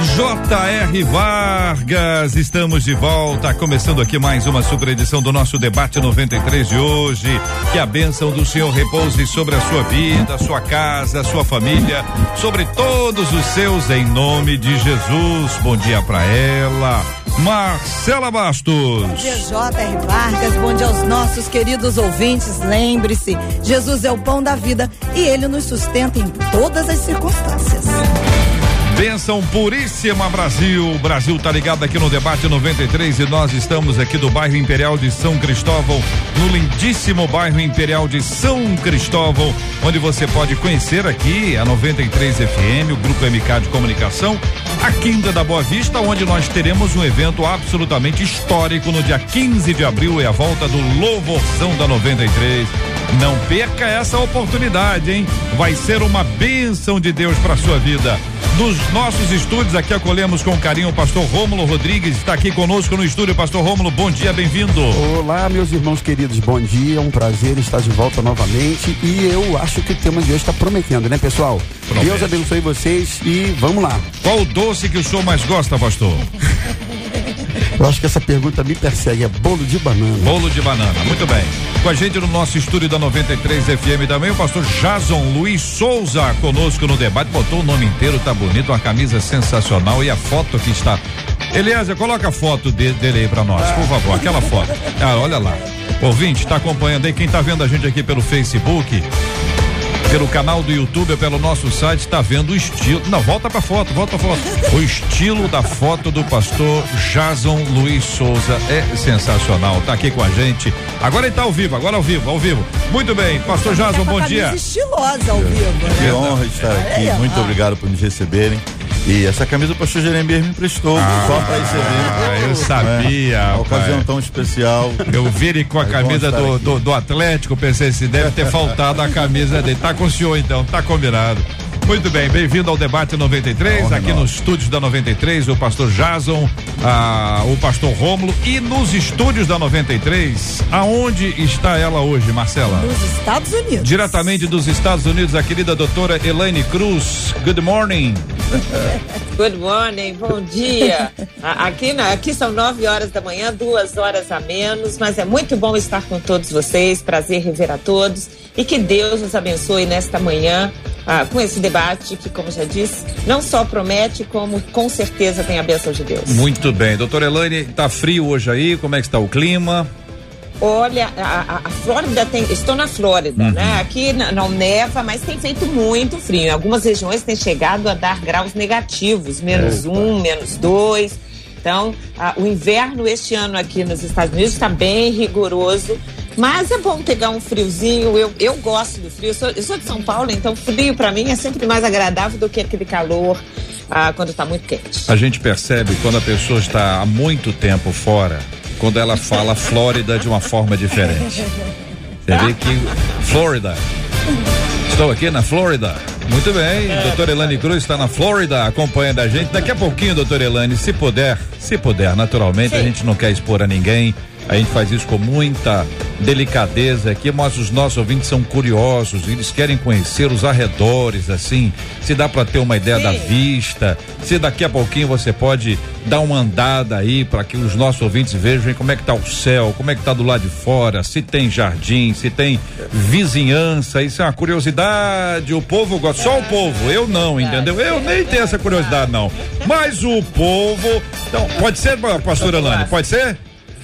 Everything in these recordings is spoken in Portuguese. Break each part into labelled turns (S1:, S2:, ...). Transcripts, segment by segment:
S1: J.R. Vargas, estamos de volta, começando aqui mais uma super edição do nosso debate 93 de hoje. Que a bênção do Senhor repouse sobre a sua vida, a sua casa, a sua família, sobre todos os seus, em nome de Jesus. Bom dia para ela. Marcela Bastos.
S2: Bom dia, J.R. Vargas. Bom dia aos nossos queridos ouvintes. Lembre-se, Jesus é o pão da vida e ele nos sustenta em todas as circunstâncias.
S1: Bênção puríssima Brasil. O Brasil tá ligado aqui no debate 93 e nós estamos aqui do bairro Imperial de São Cristóvão, no lindíssimo bairro Imperial de São Cristóvão, onde você pode conhecer aqui a 93 FM, o grupo MK de comunicação, a Quinta da Boa Vista, onde nós teremos um evento absolutamente histórico no dia 15 de abril, é a volta do Louvorzão da 93. Não perca essa oportunidade, hein? Vai ser uma bênção de Deus para sua vida. Nos nossos estúdios, aqui acolhemos com carinho o pastor Rômulo Rodrigues, está aqui conosco no estúdio. Pastor Rômulo, bom dia, bem-vindo.
S3: Olá, meus irmãos queridos, bom dia, um prazer estar de volta novamente. E eu acho que o tema de hoje está prometendo, né, pessoal? Promete. Deus abençoe vocês e vamos lá.
S1: Qual o doce que o senhor mais gosta, pastor?
S3: Eu acho que essa pergunta me persegue, é bolo de banana.
S1: Bolo de banana, muito bem. Com a gente no nosso estúdio da 93 FM também o pastor Jason Luiz Souza conosco no debate, botou o nome inteiro, tá bonito, uma camisa sensacional e a foto que está. Eliezer, coloca a foto de, dele aí pra nós, por favor, aquela foto. Ah, olha lá. Ouvinte, está acompanhando aí, quem tá vendo a gente aqui pelo Facebook, pelo canal do YouTube ou pelo nosso site, está vendo o estilo. Não, volta pra foto, volta pra foto. O estilo da foto do pastor Jason Luiz Souza é sensacional. Tá aqui com a gente. Agora ele tá ao vivo, agora ao vivo, ao vivo. Muito bem, pastor Jason, bom dia.
S2: estilosa ao vivo.
S4: Né? Que honra estar aqui. Muito obrigado por me receberem. E essa camisa o pastor Jeremias me emprestou ah, só para esse evento.
S1: Ah, eu sabia.
S4: É, uma ocasião tão especial.
S1: Eu vi ele com a camisa do, do, do, Atlético, pensei, se deve ter faltado a camisa dele. Tá com o senhor então, tá combinado. Muito bem, bem-vindo ao debate 93, aqui nos estúdios da 93, o pastor Jason, ah, o pastor Rômulo e nos estúdios da 93, aonde está ela hoje, Marcela?
S2: Nos Estados Unidos.
S1: Diretamente dos Estados Unidos, a querida doutora Elaine Cruz. Good morning.
S5: Good morning, bom dia. Aqui, aqui são nove horas da manhã, duas horas a menos, mas é muito bom estar com todos vocês. Prazer rever a todos e que Deus nos abençoe nesta manhã ah, com esse debate que, como já disse, não só promete, como com certeza tem a bênção de Deus.
S1: Muito bem. Doutora Elaine, tá frio hoje aí? Como é que está o clima?
S5: Olha, a, a, Flórida tem. Estou na Flórida, uhum. né? Aqui não neva, mas tem feito muito frio. Em algumas regiões tem chegado a dar graus negativos, menos Eita. um, menos dois. Então, a, o inverno este ano aqui nos Estados Unidos está bem rigoroso. Mas é bom pegar um friozinho. Eu, eu gosto do frio. Eu sou, eu sou de São Paulo, então frio para mim é sempre mais agradável do que aquele calor ah, quando está muito quente.
S1: A gente percebe quando a pessoa está há muito tempo fora quando ela fala Flórida de uma forma diferente. Você vê que Flórida. Estou aqui na Flórida. Muito bem, doutora Elane Cruz está na Flórida acompanhando a gente. Daqui a pouquinho, doutora Elane, se puder, se puder, naturalmente, Sim. a gente não quer expor a ninguém. A gente faz isso com muita delicadeza aqui, mas os nossos ouvintes são curiosos, eles querem conhecer os arredores, assim, se dá para ter uma ideia Sim. da vista, se daqui a pouquinho você pode dar uma andada aí para que os nossos ouvintes vejam como é que tá o céu, como é que tá do lado de fora, se tem jardim, se tem vizinhança, isso é uma curiosidade, o povo gosta, só o povo, eu não, entendeu? Eu nem tenho essa curiosidade não, mas o povo, então, pode ser, pastora Lani, pode ser?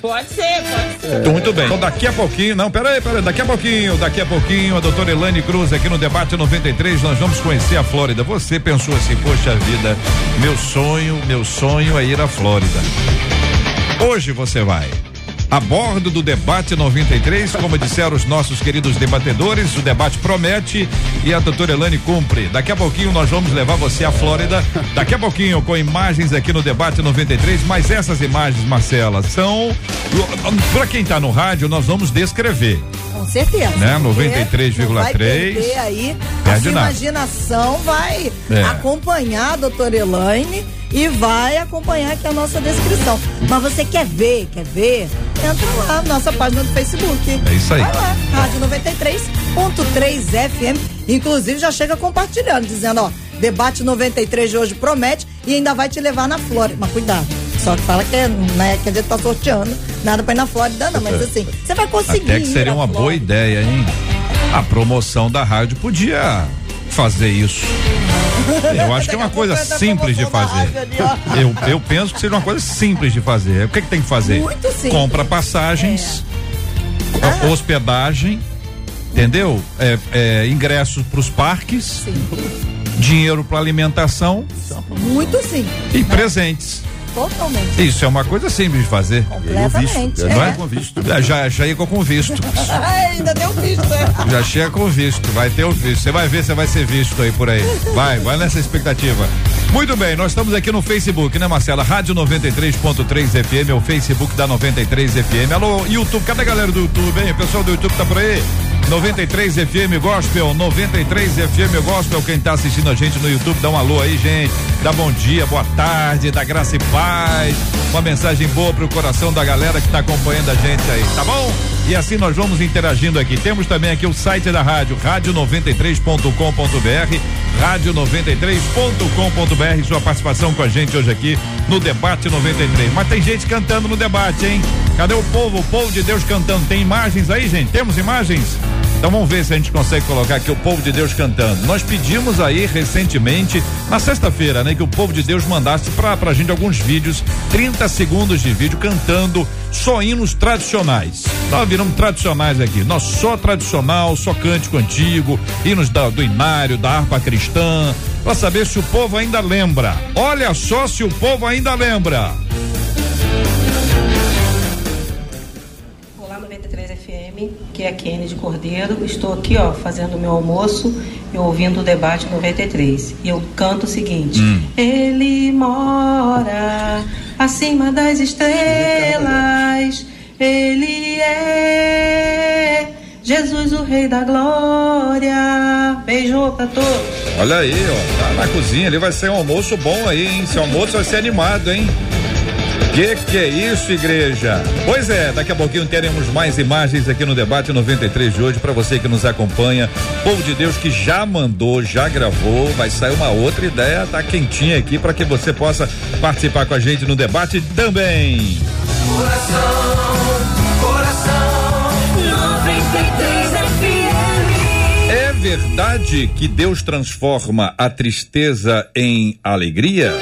S5: Pode ser, pode ser.
S1: Muito bem. Então daqui a pouquinho, não, peraí, peraí, daqui a pouquinho, daqui a pouquinho, a doutora Elane Cruz aqui no debate 93, nós vamos conhecer a Flórida. Você pensou assim, poxa vida, meu sonho, meu sonho é ir à Flórida. Hoje você vai. A bordo do debate 93, como disseram os nossos queridos debatedores, o debate promete e a doutora Elane cumpre. Daqui a pouquinho nós vamos levar você à Flórida, daqui a pouquinho com imagens aqui no debate 93, mas essas imagens, Marcela, são para quem está no rádio, nós vamos descrever.
S2: Com certeza.
S1: Né? 93,3.
S2: aí a sua imaginação vai é. acompanhar a doutora Elaine e vai acompanhar aqui a nossa descrição. Mas você quer ver, quer ver? Entra lá na nossa página do Facebook.
S1: É isso aí.
S2: Vai lá, Rádio 93.3 FM. Inclusive já chega compartilhando, dizendo, ó, debate 93 de hoje promete e ainda vai te levar na Flórida. Mas cuidado. Só que fala que, é, né, que a gente tá sorteando. Nada pra ir na Flórida, não. Mas assim, você vai conseguir.
S1: Até que seria uma boa ideia, hein? A promoção da rádio podia fazer isso. Eu acho que é uma coisa simples de fazer. Eu, eu penso que seja uma coisa simples de fazer. O que, que tem que fazer?
S2: Muito simples.
S1: Compra passagens, é. ah. hospedagem, entendeu? É, é, ingressos para os parques, Sim. dinheiro para alimentação.
S2: Muito sim.
S1: E né? presentes.
S2: Totalmente.
S1: Isso é uma coisa simples de fazer.
S2: Completamente.
S1: Visto, é. Não é com visto. Já, já ia com visto.
S2: Ainda deu visto, né?
S1: Já chega com visto, vai ter o visto. Você vai ver, você vai ser visto aí por aí. Vai, vai nessa expectativa. Muito bem, nós estamos aqui no Facebook, né, Marcela? Rádio 93.3 FM, é o Facebook da 93 FM. Alô, YouTube, cadê a galera do YouTube, hein? O pessoal do YouTube tá por aí? 93 FM Gospel, 93 FM Gospel. Quem tá assistindo a gente no YouTube, dá um alô aí, gente. Dá bom dia, boa tarde, dá graça e paz. Uma mensagem boa pro coração da galera que tá acompanhando a gente aí, tá bom? E assim nós vamos interagindo aqui. Temos também aqui o site da rádio, rádio93.com.br, rádio93.com.br. Sua participação com a gente hoje aqui no Debate 93. Mas tem gente cantando no debate, hein? Cadê o povo? O povo de Deus cantando. Tem imagens aí, gente? Temos imagens? Então vamos ver se a gente consegue colocar aqui o povo de Deus cantando. Nós pedimos aí recentemente, na sexta-feira, né, que o povo de Deus mandasse pra, pra gente alguns vídeos, 30 segundos de vídeo cantando só hinos tradicionais. Nós viramos tradicionais aqui. Nós só tradicional, só cântico antigo, hinos da, do inário, da harpa cristã, para saber se o povo ainda lembra. Olha só se o povo ainda lembra.
S6: Que é a Kennedy Cordeiro. Estou aqui, ó, fazendo meu almoço e ouvindo o debate 93. E eu canto o seguinte: hum. Ele mora acima das estrelas. Ele é Jesus, o Rei da Glória. Beijo pra todos.
S1: Olha aí, ó, tá na cozinha, ali vai ser um almoço bom aí, hein? Esse almoço vai ser animado, hein? Que que é isso, igreja? Pois é, daqui a pouquinho teremos mais imagens aqui no debate 93 de hoje para você que nos acompanha. Povo de Deus que já mandou, já gravou, vai sair uma outra ideia, tá quentinha aqui para que você possa participar com a gente no debate também. Coração, coração, 93 FM. É verdade que Deus transforma a tristeza em alegria?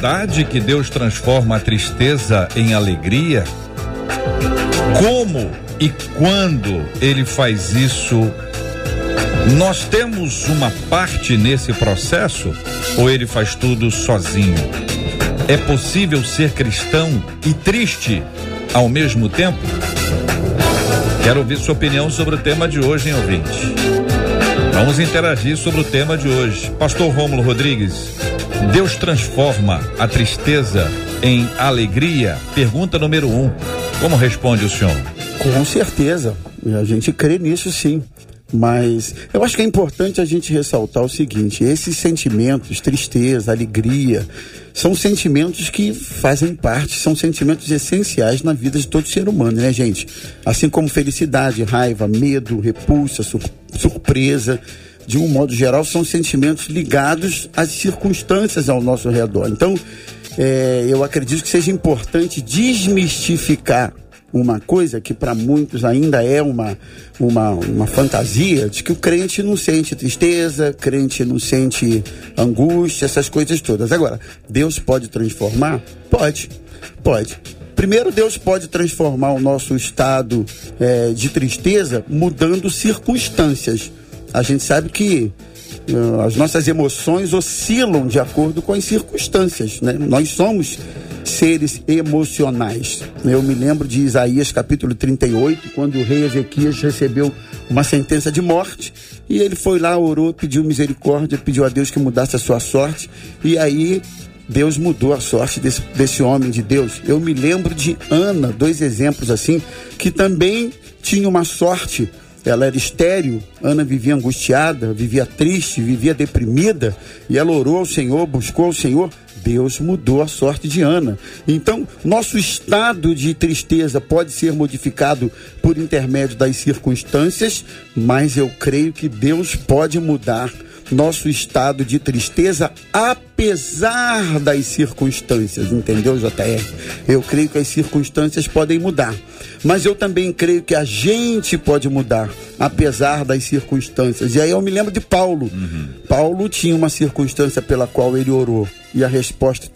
S1: Verdade que Deus transforma a tristeza em alegria? Como e quando ele faz isso? Nós temos uma parte nesse processo ou ele faz tudo sozinho? É possível ser cristão e triste ao mesmo tempo? Quero ouvir sua opinião sobre o tema de hoje, hein, ouvinte? Vamos interagir sobre o tema de hoje. Pastor Rômulo Rodrigues, Deus transforma a tristeza em alegria? Pergunta número um. Como responde o senhor?
S3: Com certeza. A gente crê nisso sim. Mas eu acho que é importante a gente ressaltar o seguinte: esses sentimentos, tristeza, alegria, são sentimentos que fazem parte, são sentimentos essenciais na vida de todo ser humano, né, gente? Assim como felicidade, raiva, medo, repulsa, sur surpresa de um modo geral, são sentimentos ligados às circunstâncias ao nosso redor. Então, é, eu acredito que seja importante desmistificar uma coisa que para muitos ainda é uma, uma, uma fantasia de que o crente não sente tristeza, crente não sente angústia, essas coisas todas. Agora, Deus pode transformar? Pode, pode. Primeiro, Deus pode transformar o nosso estado é, de tristeza mudando circunstâncias. A gente sabe que uh, as nossas emoções oscilam de acordo com as circunstâncias, né? Nós somos seres emocionais. Eu me lembro de Isaías capítulo 38, quando o rei Ezequias recebeu uma sentença de morte e ele foi lá, orou, pediu misericórdia, pediu a Deus que mudasse a sua sorte e aí Deus mudou a sorte desse, desse homem de Deus. Eu me lembro de Ana, dois exemplos assim, que também tinha uma sorte ela era estéril, Ana vivia angustiada, vivia triste, vivia deprimida, e ela orou ao Senhor, buscou ao Senhor, Deus mudou a sorte de Ana. Então, nosso estado de tristeza pode ser modificado por intermédio das circunstâncias, mas eu creio que Deus pode mudar nosso estado de tristeza, apesar das circunstâncias, entendeu, JR? Eu creio que as circunstâncias podem mudar, mas eu também creio que a gente pode mudar, apesar das circunstâncias. E aí eu me lembro de Paulo. Uhum. Paulo tinha uma circunstância pela qual ele orou, e a resposta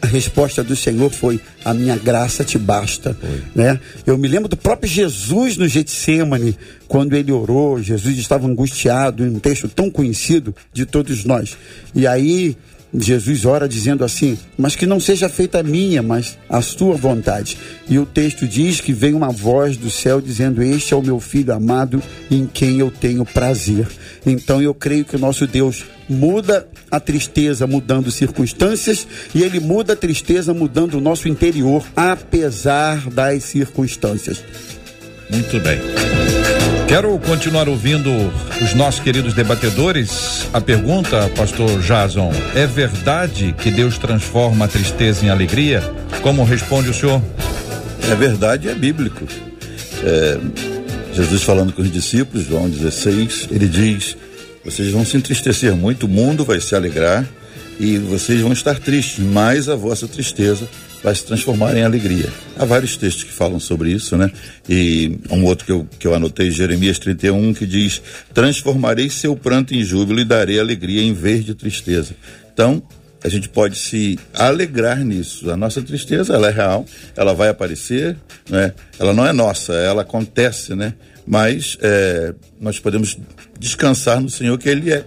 S3: a resposta do Senhor foi: a minha graça te basta, né? Eu me lembro do próprio Jesus no Getsemane, quando ele orou, Jesus estava angustiado, em um texto tão conhecido de todos nós. E aí Jesus ora dizendo assim: Mas que não seja feita a minha, mas a sua vontade. E o texto diz que vem uma voz do céu dizendo: Este é o meu filho amado em quem eu tenho prazer. Então eu creio que o nosso Deus muda a tristeza mudando circunstâncias e ele muda a tristeza mudando o nosso interior, apesar das circunstâncias.
S1: Muito bem. Quero continuar ouvindo os nossos queridos debatedores. A pergunta, pastor Jason, é verdade que Deus transforma a tristeza em alegria? Como responde o senhor?
S4: É verdade, é bíblico. É, Jesus falando com os discípulos, João 16, ele diz: Vocês vão se entristecer muito, o mundo vai se alegrar e vocês vão estar tristes, mas a vossa tristeza vai se transformar em alegria. Há vários textos que falam sobre isso, né? E um outro que eu, que eu anotei, Jeremias 31, que diz: Transformarei seu pranto em júbilo e darei alegria em vez de tristeza. Então, a gente pode se alegrar nisso. A nossa tristeza, ela é real, ela vai aparecer, né? Ela não é nossa, ela acontece, né? Mas é, nós podemos descansar no Senhor que Ele é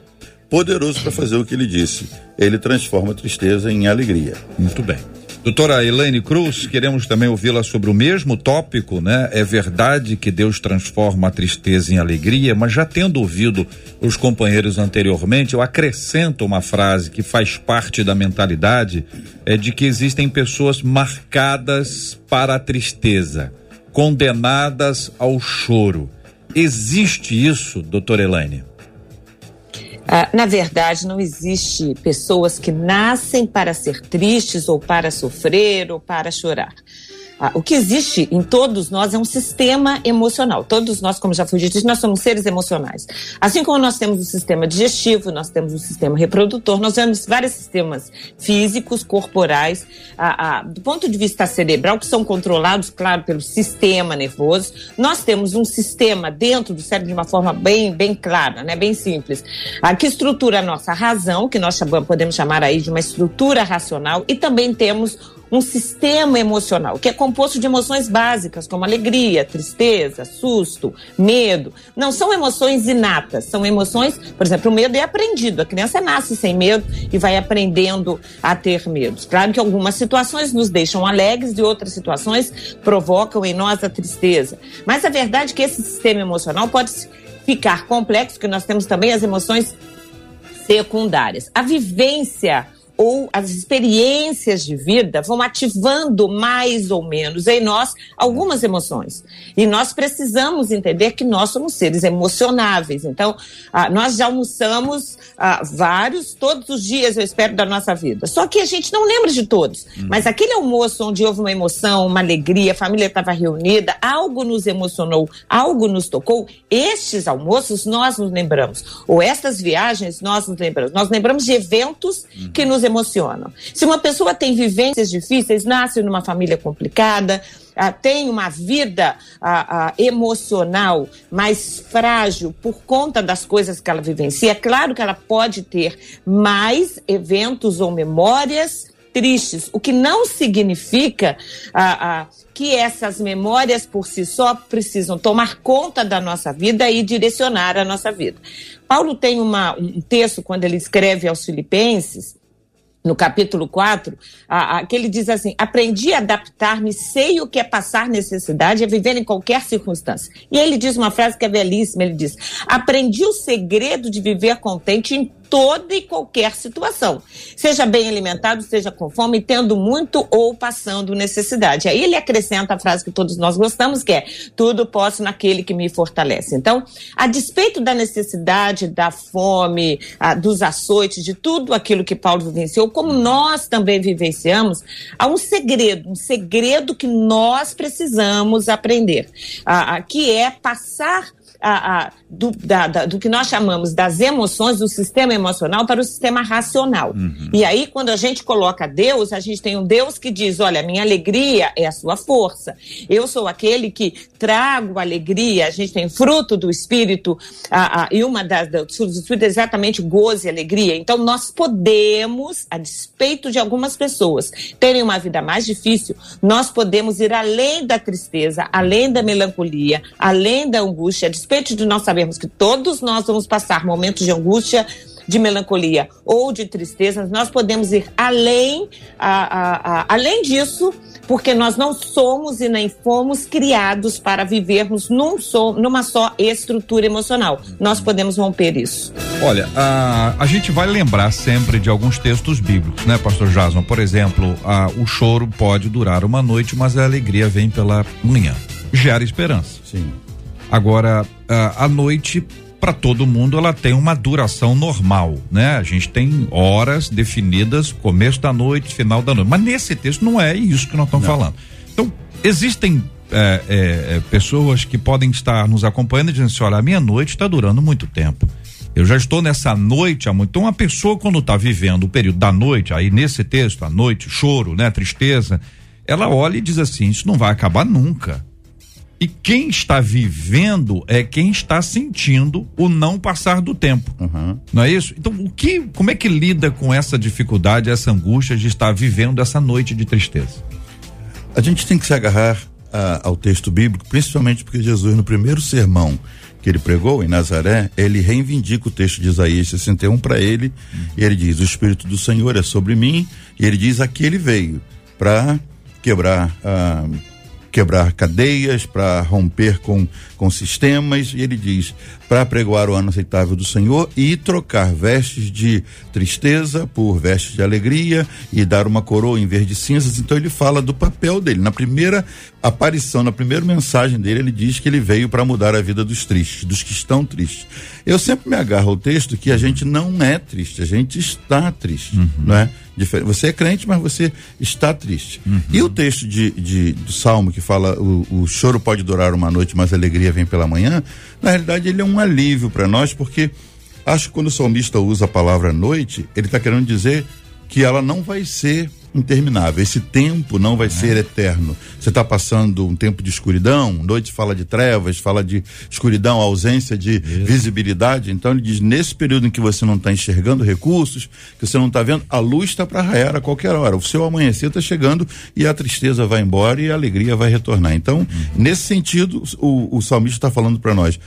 S4: poderoso para fazer o que Ele disse. Ele transforma a tristeza em alegria.
S1: Muito bem. Doutora Elaine Cruz, queremos também ouvi-la sobre o mesmo tópico, né? É verdade que Deus transforma a tristeza em alegria, mas já tendo ouvido os companheiros anteriormente, eu acrescento uma frase que faz parte da mentalidade, é de que existem pessoas marcadas para a tristeza, condenadas ao choro. Existe isso, doutora Elaine?
S5: Ah, na verdade, não existe pessoas que nascem para ser tristes ou para sofrer ou para chorar. Ah, o que existe em todos nós é um sistema emocional. Todos nós, como já foi dito, nós somos seres emocionais. Assim como nós temos o sistema digestivo, nós temos o sistema reprodutor, nós temos vários sistemas físicos, corporais, ah, ah, do ponto de vista cerebral, que são controlados, claro, pelo sistema nervoso. Nós temos um sistema dentro do cérebro de uma forma bem, bem clara, né, bem simples, que estrutura a nossa razão, que nós podemos chamar aí de uma estrutura racional, e também temos um sistema emocional, que é composto de emoções básicas, como alegria, tristeza, susto, medo. Não são emoções inatas, são emoções, por exemplo, o medo é aprendido. A criança nasce sem medo e vai aprendendo a ter medos. Claro que algumas situações nos deixam alegres e outras situações provocam em nós a tristeza. Mas a verdade é que esse sistema emocional pode ficar complexo, porque nós temos também as emoções secundárias. A vivência ou as experiências de vida vão ativando mais ou menos em nós algumas emoções. E nós precisamos entender que nós somos seres emocionáveis. Então, ah, nós já almoçamos ah, vários, todos os dias, eu espero, da nossa vida. Só que a gente não lembra de todos. Hum. Mas aquele almoço onde houve uma emoção, uma alegria, a família estava reunida, algo nos emocionou, algo nos tocou, estes almoços nós nos lembramos. Ou estas viagens nós nos lembramos. Nós lembramos de eventos que nos emocionam. Se uma pessoa tem vivências difíceis, nasce numa família complicada, ah, tem uma vida ah, ah, emocional mais frágil por conta das coisas que ela vivencia, é claro que ela pode ter mais eventos ou memórias tristes, o que não significa ah, que essas memórias por si só precisam tomar conta da nossa vida e direcionar a nossa vida. Paulo tem uma, um texto, quando ele escreve aos Filipenses, no capítulo 4, a, a, que ele diz assim: aprendi a adaptar-me, sei o que é passar necessidade, é viver em qualquer circunstância. E ele diz uma frase que é belíssima: ele diz, aprendi o segredo de viver contente em toda e qualquer situação. Seja bem alimentado, seja com fome, tendo muito ou passando necessidade. Aí ele acrescenta a frase que todos nós gostamos, que é: tudo posso naquele que me fortalece. Então, a despeito da necessidade, da fome, a, dos açoites, de tudo aquilo que Paulo vivenciou, como nós também vivenciamos, há um segredo, um segredo que nós precisamos aprender, a, a, que é passar a, a, do, da, da, do que nós chamamos das emoções, do sistema emocional para o sistema racional. Uhum. E aí, quando a gente coloca Deus, a gente tem um Deus que diz: olha, minha alegria é a sua força. Eu sou aquele que trago alegria. A gente tem fruto do Espírito, a, a, e uma das frutos do Espírito é exatamente gozo e alegria. Então, nós podemos, a despeito de algumas pessoas terem uma vida mais difícil, nós podemos ir além da tristeza, além da melancolia, além da angústia, a despeito de nós sabermos que todos nós vamos passar momentos de angústia, de melancolia ou de tristeza, nós podemos ir além, a, a, a, além disso, porque nós não somos e nem fomos criados para vivermos num só, numa só estrutura emocional. Nós podemos romper isso.
S1: Olha, a, a gente vai lembrar sempre de alguns textos bíblicos, né, Pastor Jason? Por exemplo, a, o choro pode durar uma noite, mas a alegria vem pela manhã. Gera esperança.
S4: Sim.
S1: Agora, a, a noite para todo mundo ela tem uma duração normal, né? A gente tem horas definidas, começo da noite, final da noite. Mas nesse texto não é isso que nós estamos falando. Então, existem é, é, é, pessoas que podem estar nos acompanhando e dizendo assim: olha, a minha noite está durando muito tempo. Eu já estou nessa noite há muito. Então, uma pessoa, quando está vivendo o período da noite, aí nesse texto, a noite, choro, né, tristeza, ela olha e diz assim: isso não vai acabar nunca. E quem está vivendo é quem está sentindo o não passar do tempo. Uhum. Não é isso? Então, o que, como é que lida com essa dificuldade, essa angústia de estar vivendo essa noite de tristeza?
S4: A gente tem que se agarrar a, ao texto bíblico, principalmente porque Jesus, no primeiro sermão que ele pregou em Nazaré, ele reivindica o texto de Isaías 61 para ele, uhum. e ele diz: O Espírito do Senhor é sobre mim, e ele diz: Aqui ele veio para quebrar. Ah, quebrar cadeias, para romper com, com sistemas, e ele diz: para pregoar o ano aceitável do Senhor e trocar vestes de tristeza por vestes de alegria e dar uma coroa em vez de cinzas. Então ele fala do papel dele. Na primeira aparição, na primeira mensagem dele, ele diz que ele veio para mudar a vida dos tristes, dos que estão tristes. Eu sempre me agarro ao texto que a gente não é triste, a gente está triste, uhum. não é? Você é crente, mas você está triste. Uhum. E o texto de, de, do Salmo que fala o, o choro pode durar uma noite, mas a alegria vem pela manhã, na realidade ele é um alívio para nós, porque acho que quando o salmista usa a palavra noite, ele está querendo dizer que ela não vai ser interminável. Esse tempo não vai é. ser eterno. Você está passando um tempo de escuridão, noite fala de trevas, fala de escuridão, ausência de Isso. visibilidade. Então ele diz: nesse período em que você não está enxergando recursos, que você não está vendo, a luz está para raiar a qualquer hora. O seu amanhecer está chegando e a tristeza vai embora e a alegria vai retornar. Então, uhum. nesse sentido, o, o salmista está falando para nós.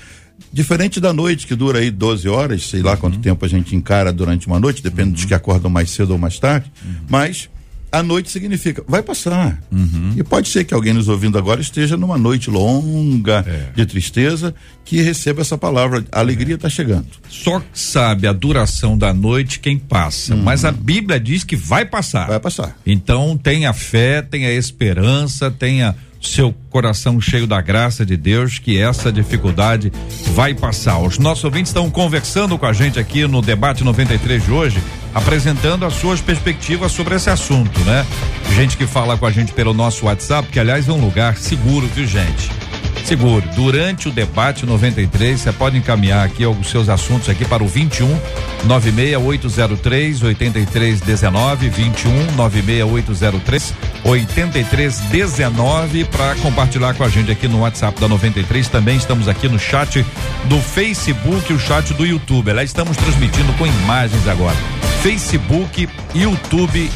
S4: Diferente da noite, que dura aí 12 horas, sei lá uhum. quanto tempo a gente encara durante uma noite, depende uhum. dos que acordam mais cedo ou mais tarde, uhum. mas a noite significa, vai passar. Uhum. E pode ser que alguém nos ouvindo agora esteja numa noite longa é. de tristeza que receba essa palavra. A alegria está é. chegando.
S1: Só sabe a duração da noite quem passa. Uhum. Mas a Bíblia diz que vai passar.
S4: Vai passar.
S1: Então tenha fé, tenha esperança, tenha seu coração cheio da graça de Deus, que essa dificuldade vai passar. Os nossos ouvintes estão conversando com a gente aqui no debate 93 de hoje, apresentando as suas perspectivas sobre esse assunto, né? Gente que fala com a gente pelo nosso WhatsApp, que aliás é um lugar seguro, viu, gente? Seguro. Durante o debate 93, você pode encaminhar aqui os seus assuntos aqui para o 21 96803 8319 21 96803 8319 para compartilhar com a gente aqui no WhatsApp da 93. Também estamos aqui no chat do Facebook e o chat do YouTube. Lá estamos transmitindo com imagens agora. Facebook, YouTube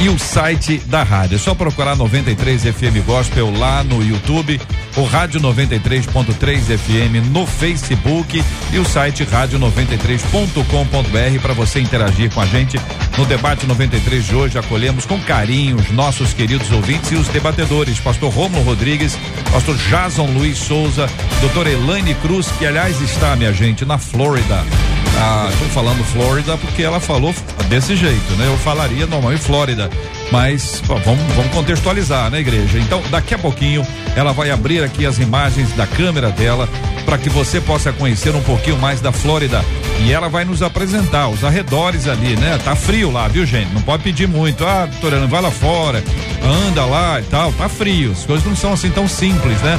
S1: e o site da rádio. É só procurar 93 FM Gospel lá no YouTube, o Rádio 93.3 FM no Facebook e o site rádio93.com.br para você interagir com a gente no debate 93 de hoje. Acolhemos com carinho os nossos queridos ouvintes e os debatedores, Pastor Romulo Rodrigues, Pastor Jason Luiz Souza, Doutor Elaine Cruz, que aliás está, minha gente, na Flórida. Ah, estou falando Flórida porque ela falou desse jeito, né? Eu falaria normal em Flórida, mas pô, vamos, vamos contextualizar, né, igreja? Então, daqui a pouquinho ela vai abrir aqui as imagens da câmera dela para que você possa conhecer um pouquinho mais da Flórida e ela vai nos apresentar os arredores ali, né? Tá frio lá, viu, gente? Não pode pedir muito. Ah, doutora, não vai lá fora, anda lá e tal. Tá frio. As coisas não são assim tão simples, né?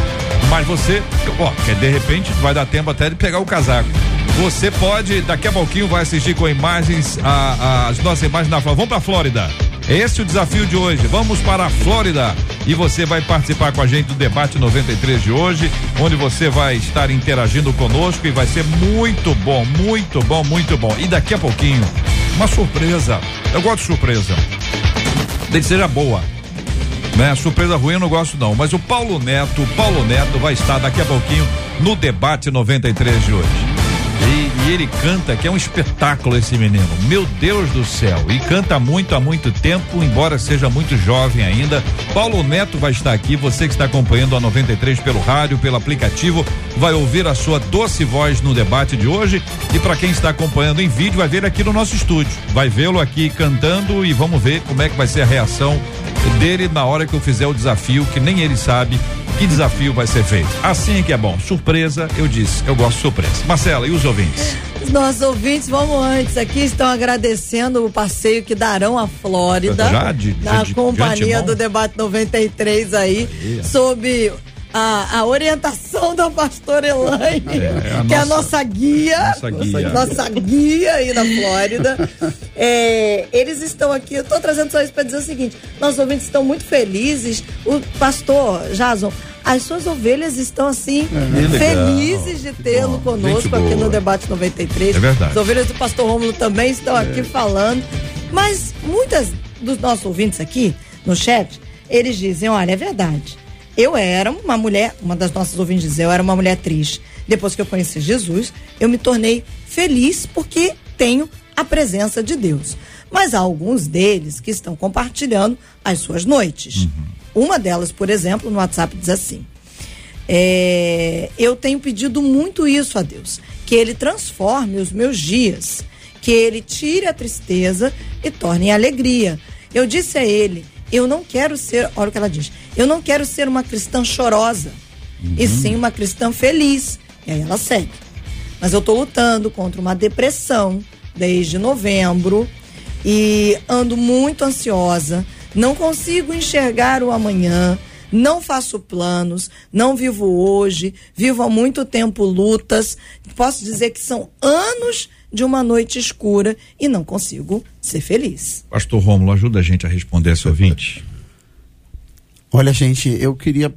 S1: Mas você, ó, que de repente vai dar tempo até de pegar o casaco. Você pode, daqui a pouquinho, vai assistir com imagens, a, a, as nossas imagens na Flórida. Vamos pra Flórida. Esse é o desafio de hoje. Vamos para a Flórida e você vai participar com a gente do debate 93 de hoje, onde você vai estar interagindo conosco e vai ser muito bom, muito bom, muito bom. E daqui a pouquinho, uma surpresa. Eu gosto de surpresa. Desde que seja boa. Né? Surpresa ruim eu não gosto não, mas o Paulo Neto, o Paulo Neto vai estar daqui a pouquinho no debate 93 de hoje. Ele canta, que é um espetáculo esse menino. Meu Deus do céu. E canta muito há muito tempo, embora seja muito jovem ainda. Paulo Neto vai estar aqui. Você que está acompanhando a 93 pelo rádio, pelo aplicativo, vai ouvir a sua doce voz no debate de hoje. E para quem está acompanhando em vídeo, vai ver aqui no nosso estúdio. Vai vê-lo aqui cantando e vamos ver como é que vai ser a reação dele na hora que eu fizer o desafio, que nem ele sabe que desafio vai ser feito. Assim que é bom. Surpresa, eu disse, eu gosto de surpresa. Marcela, e os ouvintes?
S2: Os nossos ouvintes, vamos antes aqui, estão agradecendo o passeio que darão à Flórida.
S1: Já de,
S2: na
S1: de,
S2: companhia
S1: de
S2: do Debate 93 aí, aí. sob a, a, orientação da pastora Elaine, é, é que nossa, é a nossa guia,
S1: nossa guia,
S2: nossa guia aí da Flórida. é, eles estão aqui, eu estou trazendo só isso para dizer o seguinte: nossos ouvintes estão muito felizes. O pastor Jason as suas ovelhas estão assim, é, felizes de tê-lo conosco aqui no Debate 93.
S1: É verdade.
S2: As ovelhas do pastor Rômulo também estão é. aqui falando. Mas muitas dos nossos ouvintes aqui no chat, eles dizem: olha, é verdade. Eu era uma mulher, uma das nossas ouvintes diz, eu era uma mulher triste. Depois que eu conheci Jesus, eu me tornei feliz porque tenho a presença de Deus. Mas há alguns deles que estão compartilhando as suas noites. Uhum. Uma delas, por exemplo, no WhatsApp diz assim: é, Eu tenho pedido muito isso a Deus, que Ele transforme os meus dias, que Ele tire a tristeza e torne a alegria. Eu disse a Ele: Eu não quero ser, olha o que ela diz, eu não quero ser uma cristã chorosa, uhum. e sim uma cristã feliz. E aí ela segue. Mas eu estou lutando contra uma depressão desde novembro e ando muito ansiosa não consigo enxergar o amanhã, não faço planos, não vivo hoje, vivo há muito tempo lutas. Posso dizer que são anos de uma noite escura e não consigo ser feliz.
S1: Pastor Rômulo, ajuda a gente a responder esse ouvinte.
S3: Olha, gente, eu queria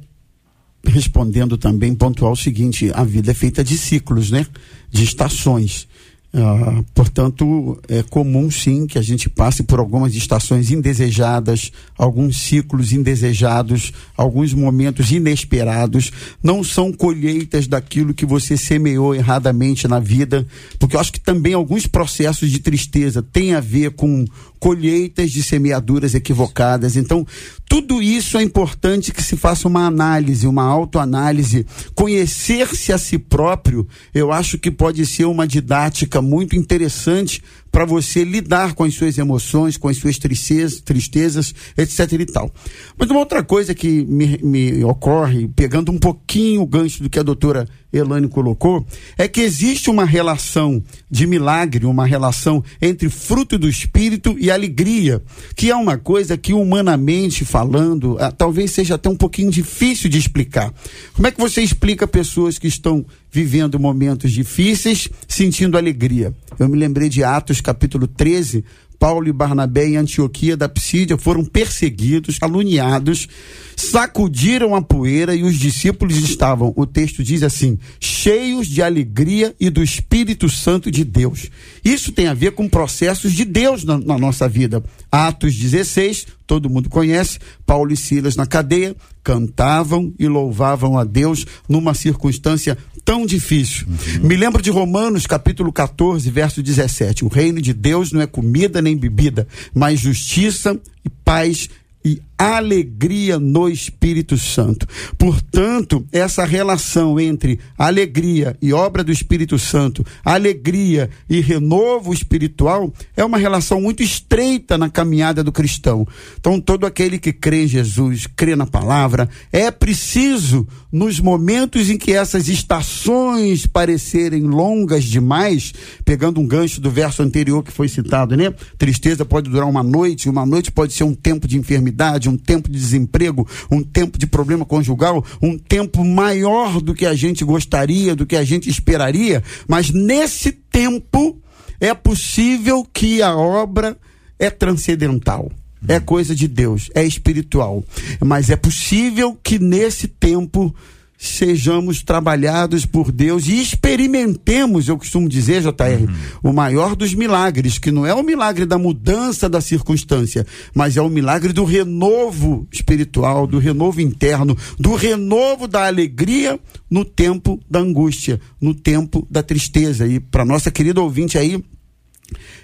S3: respondendo também pontuar o seguinte: a vida é feita de ciclos, né? De estações. Ah, portanto, é comum sim que a gente passe por algumas estações indesejadas, alguns ciclos indesejados, alguns momentos inesperados. Não são colheitas daquilo que você semeou erradamente na vida, porque eu acho que também alguns processos de tristeza têm a ver com colheitas de semeaduras equivocadas. Então, tudo isso é importante que se faça uma análise, uma autoanálise. Conhecer-se a si próprio, eu acho que pode ser uma didática muito interessante para você lidar com as suas emoções, com as suas tristezas, tristezas, etc e tal. Mas uma outra coisa que me, me ocorre, pegando um pouquinho o gancho do que a doutora Elane colocou, é que existe uma relação de milagre, uma relação entre fruto do espírito e alegria, que é uma coisa que humanamente falando, ah, talvez seja até um pouquinho difícil de explicar. Como é que você explica pessoas que estão vivendo momentos difíceis, sentindo alegria? Eu me lembrei de Atos capítulo 13, Paulo e Barnabé em Antioquia da Psídia foram perseguidos, caluniados, sacudiram a poeira e os discípulos estavam, o texto diz assim, cheios de alegria e do Espírito Santo de Deus. Isso tem a ver com processos de Deus na, na nossa vida. Atos 16, todo mundo conhece, Paulo e Silas na cadeia, cantavam e louvavam a Deus numa circunstância tão difícil. Uhum. Me lembro de Romanos capítulo 14, verso 17. O reino de Deus não é comida nem bebida, mas justiça e paz e alegria no Espírito Santo. Portanto, essa relação entre alegria e obra do Espírito Santo, alegria e renovo espiritual, é uma relação muito estreita na caminhada do cristão. Então, todo aquele que crê em Jesus, crê na palavra, é preciso, nos momentos em que essas estações parecerem longas demais, pegando um gancho do verso anterior que foi citado, né? Tristeza pode durar uma noite, uma noite pode ser um tempo de enfermidade um tempo de desemprego, um tempo de problema conjugal, um tempo maior do que a gente gostaria, do que a gente esperaria, mas nesse tempo é possível que a obra é transcendental. É coisa de Deus, é espiritual. Mas é possível que nesse tempo sejamos trabalhados por Deus e experimentemos, eu costumo dizer, JR, uhum. o maior dos milagres, que não é o milagre da mudança da circunstância, mas é o milagre do renovo espiritual, do renovo interno, do renovo da alegria no tempo da angústia, no tempo da tristeza. E para nossa querida ouvinte aí,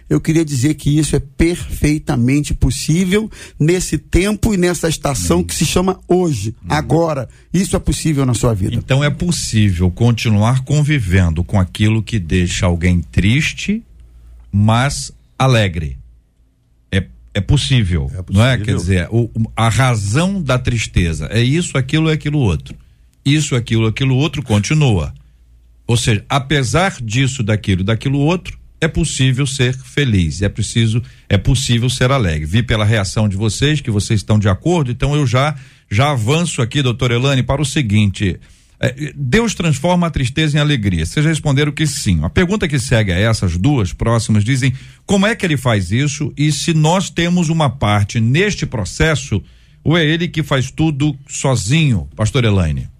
S3: eu queria dizer que isso é perfeitamente possível nesse tempo e nessa estação que se chama hoje, agora. Isso é possível na sua vida.
S1: Então é possível continuar convivendo com aquilo que deixa alguém triste, mas alegre. É, é possível, é possível. não é? Quer dizer, o, a razão da tristeza é isso, aquilo, é aquilo outro. Isso, aquilo, aquilo outro continua. Ou seja, apesar disso, daquilo, daquilo outro, é possível ser feliz, é preciso, é possível ser alegre. Vi pela reação de vocês que vocês estão de acordo, então eu já já avanço aqui, doutor Elane, para o seguinte. É, Deus transforma a tristeza em alegria. Vocês responderam que sim. A pergunta que segue a essas duas próximas dizem como é que ele faz isso e se nós temos uma parte neste processo ou é ele que faz tudo sozinho, pastor Elaine?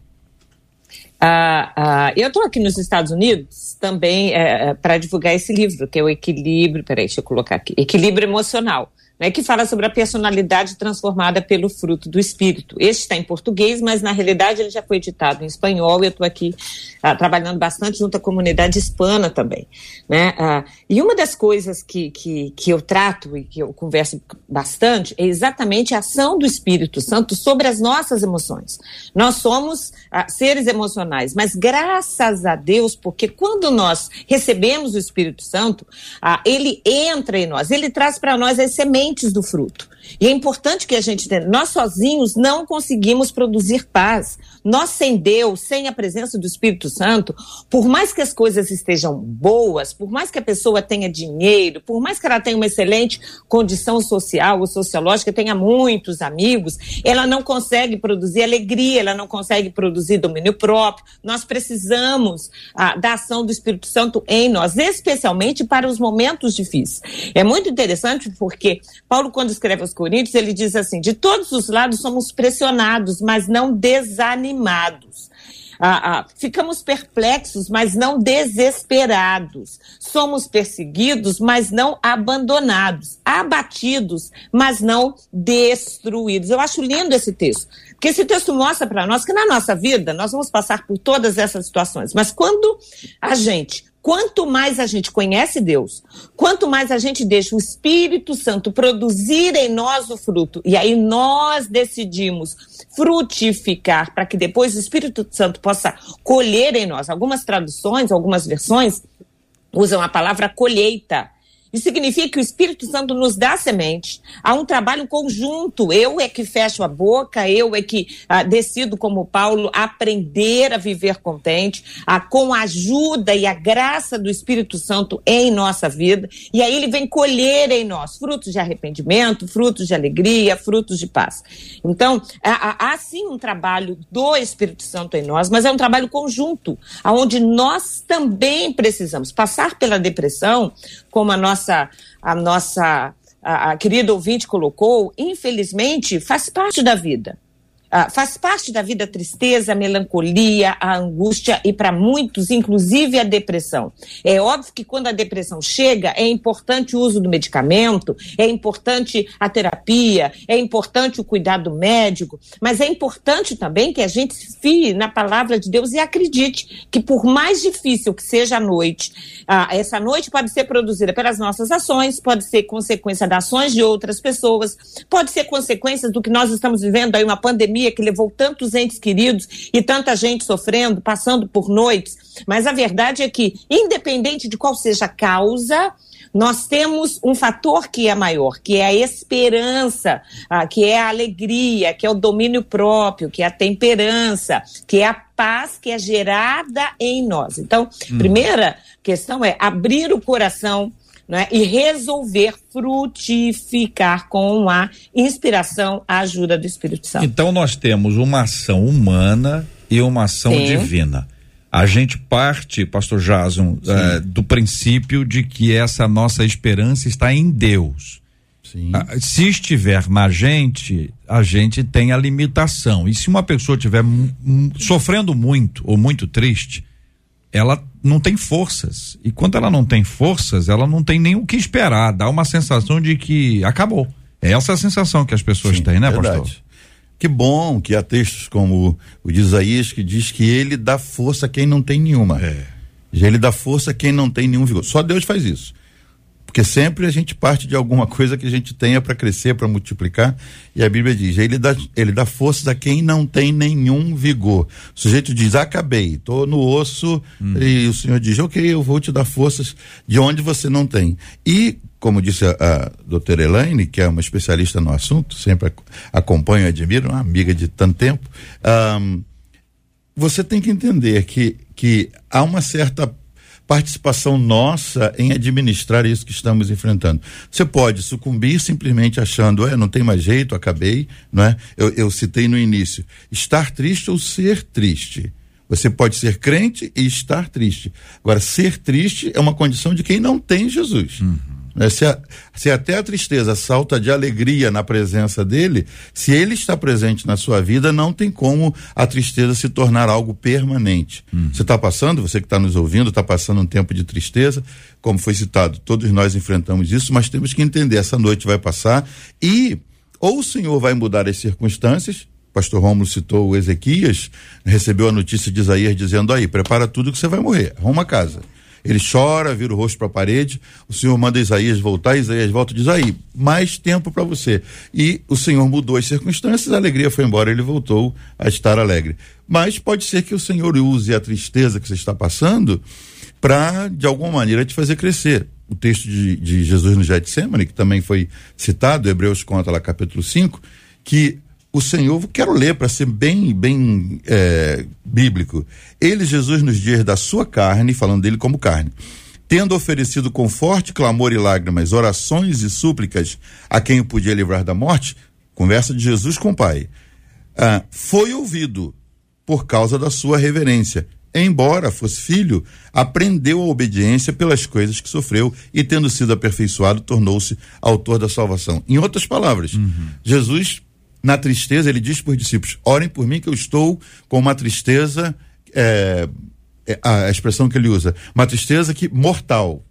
S5: Ah, ah, eu estou aqui nos Estados Unidos também é, é para divulgar esse livro, que é o Equilíbrio, peraí, deixa eu colocar aqui, Equilíbrio Emocional né, que fala sobre a personalidade transformada pelo fruto do espírito. Este está em português, mas na realidade ele já foi editado em espanhol. Eu estou aqui ah, trabalhando bastante junto à comunidade hispana também. Né? Ah, e uma das coisas que, que, que eu trato e que eu converso bastante é exatamente a ação do Espírito Santo sobre as nossas emoções. Nós somos ah, seres emocionais, mas graças a Deus, porque quando nós recebemos o Espírito Santo, ele entra em nós, ele traz para nós as sementes sementes do fruto. E é importante que a gente entenda, nós sozinhos não conseguimos produzir paz. Nós sem Deus, sem a presença do Espírito Santo, por mais que as coisas estejam boas, por mais que a pessoa tenha dinheiro, por mais que ela tenha uma excelente condição social ou sociológica, tenha muitos amigos, ela não consegue produzir alegria, ela não consegue produzir domínio próprio. Nós precisamos ah, da ação do Espírito Santo em nós, especialmente para os momentos difíceis. É muito interessante porque Paulo, quando escreve aos Coríntios, ele diz assim: de todos os lados somos pressionados, mas não desanimados. Ah, ah, ficamos perplexos, mas não desesperados. Somos perseguidos, mas não abandonados. Abatidos, mas não destruídos. Eu acho lindo esse texto. Porque esse texto mostra para nós que na nossa vida nós vamos passar por todas essas situações. Mas quando a gente Quanto mais a gente conhece Deus, quanto mais a gente deixa o Espírito Santo produzir em nós o fruto, e aí nós decidimos frutificar para que depois o Espírito Santo possa colher em nós. Algumas traduções, algumas versões usam a palavra colheita. Isso significa que o Espírito Santo nos dá semente. Há um trabalho conjunto. Eu é que fecho a boca, eu é que ah, decido, como Paulo, aprender a viver contente, ah, com a ajuda e a graça do Espírito Santo em nossa vida. E aí ele vem colher em nós frutos de arrependimento, frutos de alegria, frutos de paz. Então, há, há sim um trabalho do Espírito Santo em nós, mas é um trabalho conjunto, onde nós também precisamos passar pela depressão, como a nossa, a nossa a, a querida ouvinte colocou, infelizmente faz parte da vida. Uh, faz parte da vida a tristeza, a melancolia, a angústia e, para muitos, inclusive a depressão. É óbvio que quando a depressão chega, é importante o uso do medicamento, é importante a terapia, é importante o cuidado médico, mas é importante também que a gente se fie na palavra de Deus e acredite que, por mais difícil que seja a noite, uh, essa noite pode ser produzida pelas nossas ações, pode ser consequência das ações de outras pessoas, pode ser consequência do que nós estamos vivendo aí, uma pandemia pandemia que levou tantos entes queridos e tanta gente sofrendo, passando por noites. Mas a verdade é que, independente de qual seja a causa, nós temos um fator que é maior, que é a esperança, ah, que é a alegria, que é o domínio próprio, que é a temperança, que é a paz que é gerada em nós. Então, hum. primeira questão é abrir o coração né, e resolver frutificar com a inspiração, a ajuda do Espírito Santo.
S1: Então nós temos uma ação humana e uma ação Sim. divina. A gente parte, pastor Jason, uh, do princípio de que essa nossa esperança está em Deus. Uh, se estiver na gente, a gente tem a limitação. E se uma pessoa estiver sofrendo muito ou muito triste, ela não tem forças. E quando ela não tem forças, ela não tem nem o que esperar. Dá uma sensação de que acabou. É essa a sensação que as pessoas Sim, têm, né, verdade. pastor?
S4: Que bom que há textos como o de Isaías que diz que ele dá força a quem não tem nenhuma. É. Ele dá força a quem não tem nenhum vigor. Só Deus faz isso. Porque sempre a gente parte de alguma coisa que a gente tenha para crescer, para multiplicar. E a Bíblia diz: ele dá, ele dá forças a quem não tem nenhum vigor. O sujeito diz: acabei, estou no osso. Hum. E o Senhor diz: ok, eu vou te dar forças de onde você não tem. E como disse a, a doutora Elaine, que é uma especialista no assunto, sempre acompanho e admiro, uma amiga de tanto tempo, um, você tem que entender que, que há uma certa participação nossa em administrar isso que estamos enfrentando. Você pode sucumbir simplesmente achando, é, não tem mais jeito, acabei, não é? Eu, eu citei no início, estar triste ou ser triste. Você pode ser crente e estar triste. Agora, ser triste é uma condição de quem não tem Jesus. Uhum. Né? Se, a, se até a tristeza salta de alegria na presença dele, se ele está presente na sua vida, não tem como a tristeza se tornar algo permanente. Hum. Você está passando, você que está nos ouvindo, está passando um tempo de tristeza, como foi citado, todos nós enfrentamos isso, mas temos que entender: essa noite vai passar e ou o Senhor vai mudar as circunstâncias, pastor Romulo citou o Ezequias, recebeu a notícia de Isaías dizendo aí, prepara tudo que você vai morrer, arruma casa. Ele chora, vira o rosto para a parede. O Senhor manda Isaías voltar. Isaías volta e diz: aí, mais tempo para você. E o Senhor mudou as circunstâncias, a alegria foi embora. Ele voltou a estar alegre. Mas pode ser que o Senhor use a tristeza que você está passando para, de alguma maneira, te fazer crescer. O texto de, de Jesus no Getsemane, que também foi citado, Hebreus conta lá capítulo 5, que o Senhor, quero ler para ser bem, bem é, bíblico. Ele, Jesus, nos dias da sua carne, falando dele como carne, tendo oferecido com forte clamor e lágrimas, orações e súplicas a quem o podia livrar da morte, conversa de Jesus com o Pai, ah, foi ouvido por causa da sua reverência. Embora fosse filho, aprendeu a obediência pelas coisas que sofreu e, tendo sido aperfeiçoado, tornou-se autor da salvação. Em outras palavras, uhum. Jesus na tristeza, ele diz para os discípulos: orem por mim, que eu estou com uma tristeza, é, é, a expressão que ele usa, uma tristeza que mortal.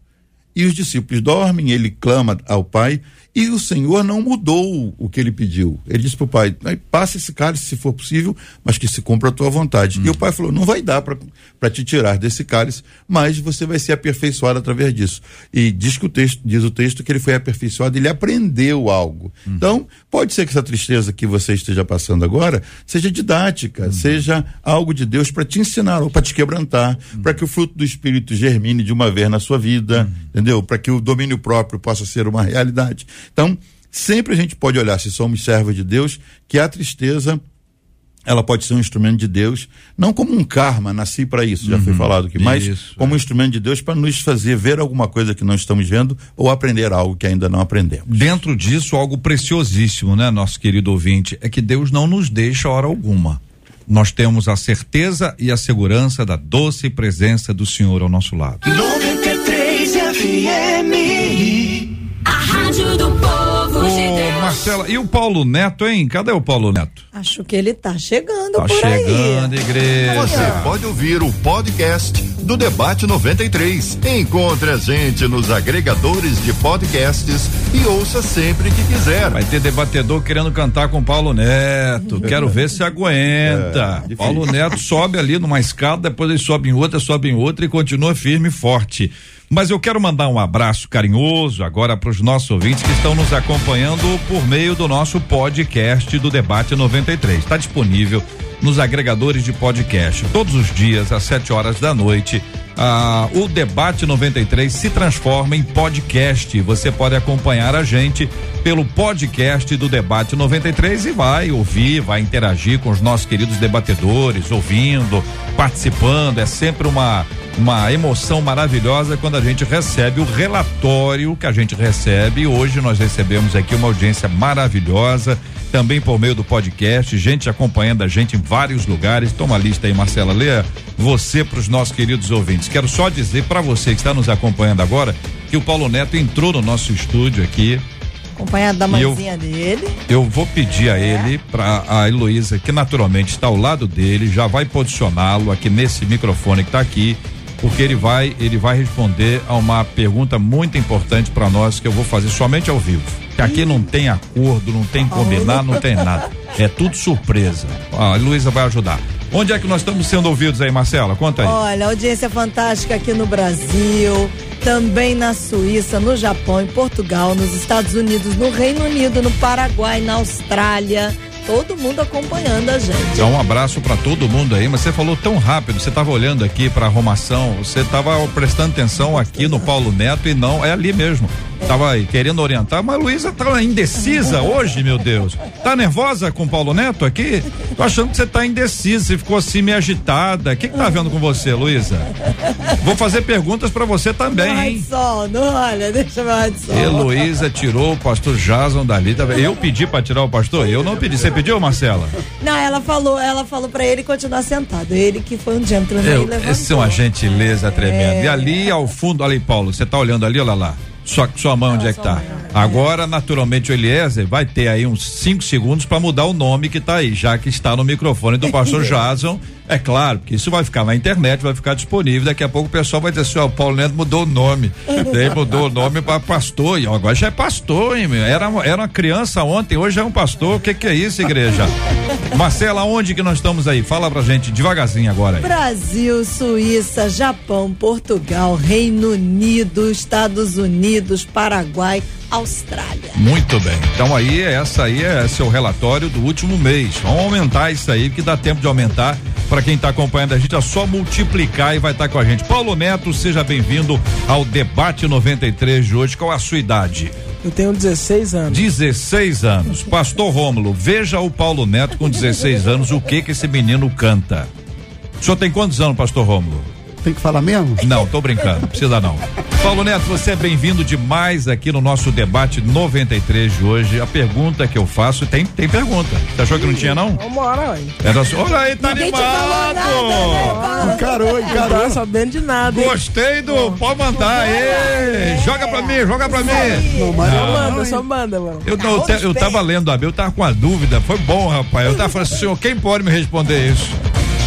S4: E os discípulos dormem, ele clama ao Pai, e o Senhor não mudou o que ele pediu. Ele disse para o pai: passa esse cálice se for possível, mas que se cumpra a tua vontade. Hum. E o pai falou: não vai dar para te tirar desse cálice, mas você vai ser aperfeiçoado através disso. E diz, que o texto, diz o texto que ele foi aperfeiçoado, ele aprendeu algo. Hum. Então, pode ser que essa tristeza que você esteja passando agora seja didática, hum. seja algo de Deus para te ensinar ou para te quebrantar, hum. para que o fruto do Espírito germine de uma vez na sua vida. Hum. entendeu? Para que o domínio próprio possa ser uma realidade. Então, sempre a gente pode olhar, se somos servos de Deus, que a tristeza ela pode ser um instrumento de Deus, não como um karma, nasci para isso, já foi falado aqui, mas
S1: isso,
S4: como um instrumento de Deus para nos fazer ver alguma coisa que não estamos vendo ou aprender algo que ainda não aprendemos.
S1: Dentro disso, algo preciosíssimo, né, nosso querido ouvinte, é que Deus não nos deixa hora alguma. Nós temos a certeza e a segurança da doce presença do Senhor ao nosso lado.
S7: 93 FM. Rádio do Povo de
S1: Ô,
S7: Deus.
S1: Marcela, e o Paulo Neto, hein? Cadê o Paulo Neto?
S2: Acho que ele tá chegando
S1: Tá
S2: por
S1: chegando,
S2: aí.
S1: igreja.
S8: Você pode ouvir o podcast do Debate 93. Encontre a gente nos agregadores de podcasts e ouça sempre que quiser.
S1: Vai ter debatedor querendo cantar com Paulo Neto. Quero ver se aguenta.
S4: difícil.
S1: Paulo Neto sobe ali numa escada, depois ele sobe em outra, sobe em outra e continua firme e forte. Mas eu quero mandar um abraço carinhoso agora para os nossos ouvintes que estão nos acompanhando por meio do nosso podcast do Debate 93. Está disponível nos agregadores de podcast todos os dias às 7 horas da noite. Ah, o Debate 93 se transforma em podcast. Você pode acompanhar a gente pelo podcast do Debate 93 e vai ouvir, vai interagir com os nossos queridos debatedores, ouvindo, participando. É sempre uma uma emoção maravilhosa quando a gente recebe o relatório que a gente recebe. Hoje nós recebemos aqui uma audiência maravilhosa, também por meio do podcast, gente acompanhando a gente em vários lugares. Toma a lista aí, Marcela, leia você para os nossos queridos ouvintes. Quero só dizer para você que está nos acompanhando agora que o Paulo Neto entrou no nosso estúdio aqui.
S2: Acompanhado da
S1: E eu-
S2: mãezinha dele.
S1: Eu vou pedir a ele, para a Heloísa, que naturalmente está ao lado dele, já vai posicioná-lo aqui nesse microfone que está aqui, porque ele vai, ele vai responder a uma pergunta muito importante para nós que eu vou fazer somente ao vivo. Que aqui não tem acordo, não tem combinar, não tem nada. É tudo surpresa. A Heloísa vai ajudar. Onde é que nós estamos sendo ouvidos aí, Marcela? Conta aí.
S2: Olha, audiência fantástica aqui no Brasil, também na Suíça, no Japão, em Portugal, nos Estados Unidos, no Reino Unido, no Paraguai, na Austrália. Todo mundo acompanhando a gente.
S1: Então, um abraço para todo mundo aí, mas você falou tão rápido, você estava olhando aqui para arrumação, você estava prestando atenção aqui no Paulo Neto e não, é ali mesmo. Tava aí querendo orientar, mas a Luísa tá indecisa hoje, meu Deus. Tá nervosa com o Paulo Neto aqui? Tô achando que você tá indecisa, você ficou assim meio agitada. O que que tá vendo com você, Luísa? Vou fazer perguntas para você também, hein?
S2: sol, não, olha, deixa eu sol.
S1: Heloísa tirou o pastor Jason dali. tá? Eu pedi para tirar o pastor? Eu não pedi. Você pediu, Marcela?
S2: Não, ela falou, ela falou pra ele continuar sentado. Ele que foi um gentleman
S1: Eu,
S2: e levantou.
S1: essa é uma gentileza tremenda. E ali ao fundo, olha aí, Paulo, você tá olhando ali, olha lá. Sua, sua mão, onde é que tá? Agora, naturalmente, o Eliezer vai ter aí uns cinco segundos para mudar o nome que tá aí, já que está no microfone do pastor Jason. É claro, porque isso vai ficar na internet, vai ficar disponível. Daqui a pouco o pessoal vai dizer assim: ó, o Paulo Neto mudou o nome. Daí mudou o nome para pastor. E agora já é pastor, hein, meu? Era, era uma criança ontem, hoje é um pastor. O que, que é isso, igreja? Marcela, onde que nós estamos aí? Fala pra gente devagarzinho agora aí.
S2: Brasil, Suíça, Japão, Portugal, Reino Unido, Estados Unidos, Paraguai, Austrália.
S1: Muito bem. Então aí, essa aí é seu relatório do último mês. Vamos aumentar isso aí, que dá tempo de aumentar. Para quem está acompanhando a gente, é só multiplicar e vai estar com a gente. Paulo Neto, seja bem-vindo ao Debate 93 de hoje. Qual a sua idade?
S9: Eu tenho 16 anos.
S1: 16 anos. Pastor Rômulo, veja o Paulo Neto com 16 anos, o que que esse menino canta. O senhor tem quantos anos, pastor Rômulo?
S3: Tem que falar mesmo?
S1: Não, tô brincando, não precisa não. Paulo Neto, você é bem-vindo demais aqui no nosso debate 93 de hoje. A pergunta que eu faço, tem, tem pergunta. Você achou que não tinha, não?
S9: Vambora, ué.
S1: Era assim, olha aí, tá
S2: Ninguém nada, né,
S1: animado!
S2: Paulo?
S3: Encarou,
S9: Não
S3: encarou.
S9: tá sabendo de nada. hein?
S1: Gostei do. Pode mandar aí. Joga pra mim, joga pra mim.
S3: Não, mas
S9: Só
S3: não,
S9: manda, só manda, mano.
S1: Eu, eu, te- eu tava lendo a Bíblia, eu tava com a dúvida, foi bom, rapaz. Eu tava falando assim, senhor, quem pode me responder isso?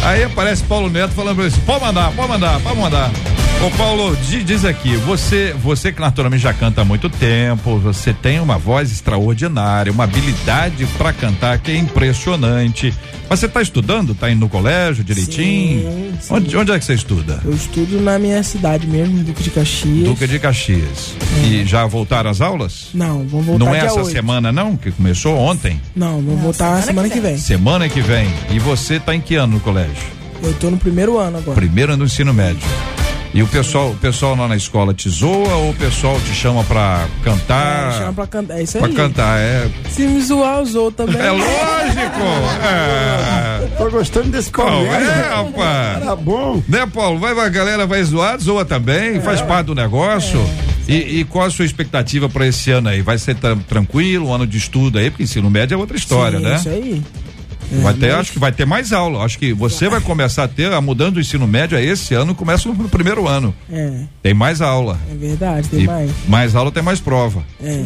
S1: Aí aparece Paulo Neto falando pra ele assim, pode mandar, pode mandar, pode mandar. Ô Paulo, di- diz aqui, você, você que naturalmente já canta há muito tempo, você tem uma voz extraordinária, uma habilidade pra cantar que é impressionante. Mas você tá estudando? Tá indo no colégio direitinho?
S9: Sim, sim.
S1: Onde, onde é que você estuda?
S9: Eu estudo na minha cidade mesmo, Duque de Caxias.
S1: Duca de Caxias. E já voltaram as aulas?
S9: Não, vamos voltar
S1: Não é
S9: dia
S1: essa
S9: 8.
S1: semana não, que começou ontem?
S9: Não, vamos voltar
S2: semana
S9: semana,
S2: que
S9: que vem.
S1: Semana que vem. E você tá em que ano no colégio?
S9: Eu tô no primeiro ano agora.
S1: Primeiro ano do ensino médio. E o pessoal, o pessoal lá na escola te zoa ou o pessoal te chama pra cantar?
S9: É, chama pra cantar. É isso
S1: Pra
S9: aí.
S1: cantar, é.
S9: Se me zoar, usou também.
S1: É lógico! É.
S3: Tô gostando desse começo.
S1: é, rapaz?
S3: Tá bom.
S1: Né, Paulo? Vai, a galera vai zoar, zoa também, faz parte do negócio. E, e qual a sua expectativa para esse ano aí? Vai ser tra- tranquilo, um ano de estudo aí, porque ensino médio é outra história,
S9: Sim,
S1: né?
S9: Isso aí.
S1: Vai
S9: É,
S1: ter,
S9: mas-
S1: acho que vai ter mais aula. Acho que você vai começar a ter a mudança do ensino médio aí esse ano, começa no primeiro ano.
S9: É,
S1: Tem mais aula.
S9: é verdade, tem
S1: E
S9: mais.
S1: mais aula tem mais prova.
S9: É.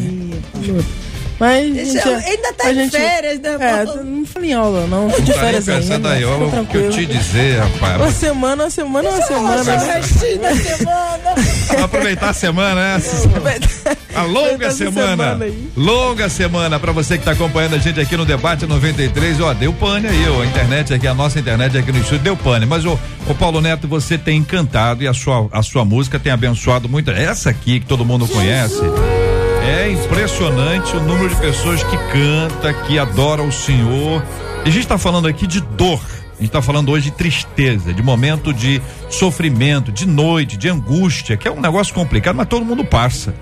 S9: Mas.
S2: Deixa-
S9: gente,
S2: ainda tá
S9: a
S2: em
S9: gente-
S2: férias, né,
S9: É, não falei em aula, não. Tô de
S1: Tá
S9: férias
S1: pensando
S9: ainda.
S1: aí, ó,
S9: fica
S1: o que eu te dizer, rapaz.
S9: Uma semana, uma semana, uma semana.
S2: Da semana.
S1: Aproveitar a semana, né? A longa
S9: essa
S1: semana.
S9: semana.
S1: Longa semana pra você que tá acompanhando a gente aqui no Debate 93. Ó, deu pane aí, ó. A internet aqui, a nossa internet aqui no estúdio deu pane. Mas, ô, ô Paulo Neto, você tem encantado e a sua, a sua música tem abençoado muito. Essa aqui que todo mundo conhece. É impressionante o número de pessoas que canta, que adora o Senhor. E a gente está falando aqui de dor. A gente está falando hoje de tristeza, de momento de sofrimento, de noite, de angústia, que é um negócio complicado, mas todo mundo passa.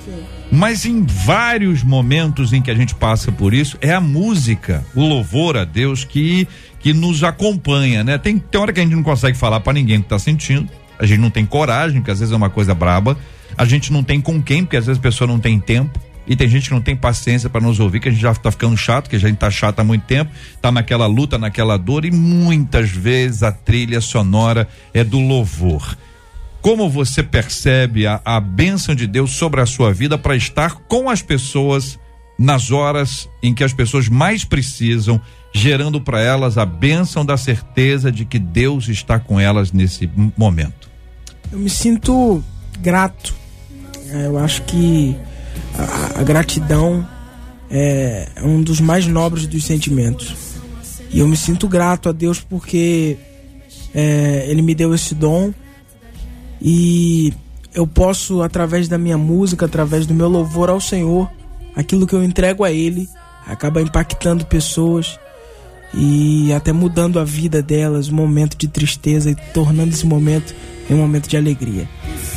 S1: Mas em vários momentos em que a gente passa por isso, é a música, o louvor a Deus que que nos acompanha, né? Tem, tem hora que a gente não consegue falar para ninguém o que tá sentindo. A gente não tem coragem, porque às vezes é uma coisa braba. A gente não tem com quem, porque às vezes a pessoa não tem tempo. E tem gente que não tem paciência para nos ouvir, que a gente já tá ficando chato, que a gente tá chato há muito tempo, tá naquela luta, naquela dor, e muitas vezes a trilha sonora é do louvor. Como você percebe a, a bênção de Deus sobre a sua vida para estar com as pessoas nas horas em que as pessoas mais precisam, gerando para elas a bênção da certeza de que Deus está com elas nesse momento?
S9: Eu me sinto grato. É, eu acho que a, gratidão é um dos mais nobres dos sentimentos. E eu me sinto grato a Deus porque é, Ele me deu esse dom e eu posso, através da minha música, através do meu louvor ao Senhor, aquilo que eu entrego a Ele acaba impactando pessoas e até mudando a vida delas, um momento de tristeza e tornando esse momento em um momento de alegria.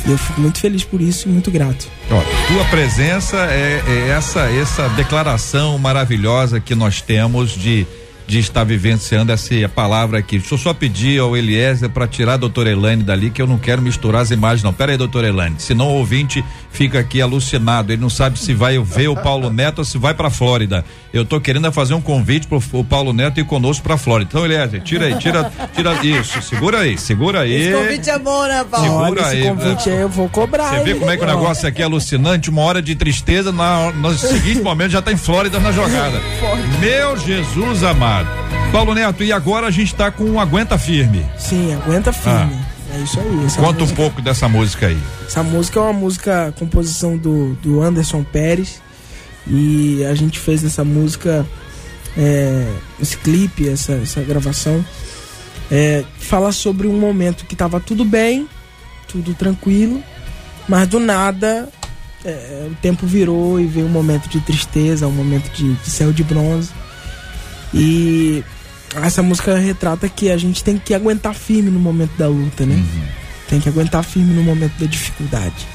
S9: Eu fico muito feliz por isso e muito grato.
S1: Ó, tua presença é, é essa essa declaração maravilhosa que nós temos de de estar vivenciando essa palavra aqui. Deixa eu só pedir ao Eliezer para tirar a doutora Elaine dali, que eu não quero misturar as imagens, não. Pera aí, doutora Elaine. Senão o ouvinte fica aqui alucinado. Ele não sabe se vai ver o Paulo Neto ou se vai para Flórida. Eu tô querendo fazer um convite pro o Paulo Neto ir conosco para Flórida. Então, Eliezer, tira aí, tira, tira isso. Segura aí, segura aí.
S2: Esse convite é bom, né, Paulo?
S1: Segura
S9: Olha, esse
S1: aí,
S9: convite aí eu vou cobrar.
S1: Você vê como é que o negócio aqui é alucinante? Uma hora de tristeza, na, no seguinte momento já tá em Flórida na jogada. Meu Jesus amado. Paulo Neto, e agora a gente tá com um Aguenta Firme.
S9: Sim, aguenta firme. É isso aí.
S1: Conta um
S9: música,
S1: pouco dessa música aí.
S9: essa música é uma música composição do, do Anderson Pérez. E a gente fez essa música, é, esse clipe, essa, essa gravação. É, fala sobre um momento que tava tudo bem, tudo tranquilo, mas do nada é, o tempo virou e veio um momento de tristeza, um momento de, de céu de bronze. E essa música retrata que a gente tem que aguentar firme no momento da luta, né? Tem que aguentar firme no momento da dificuldade,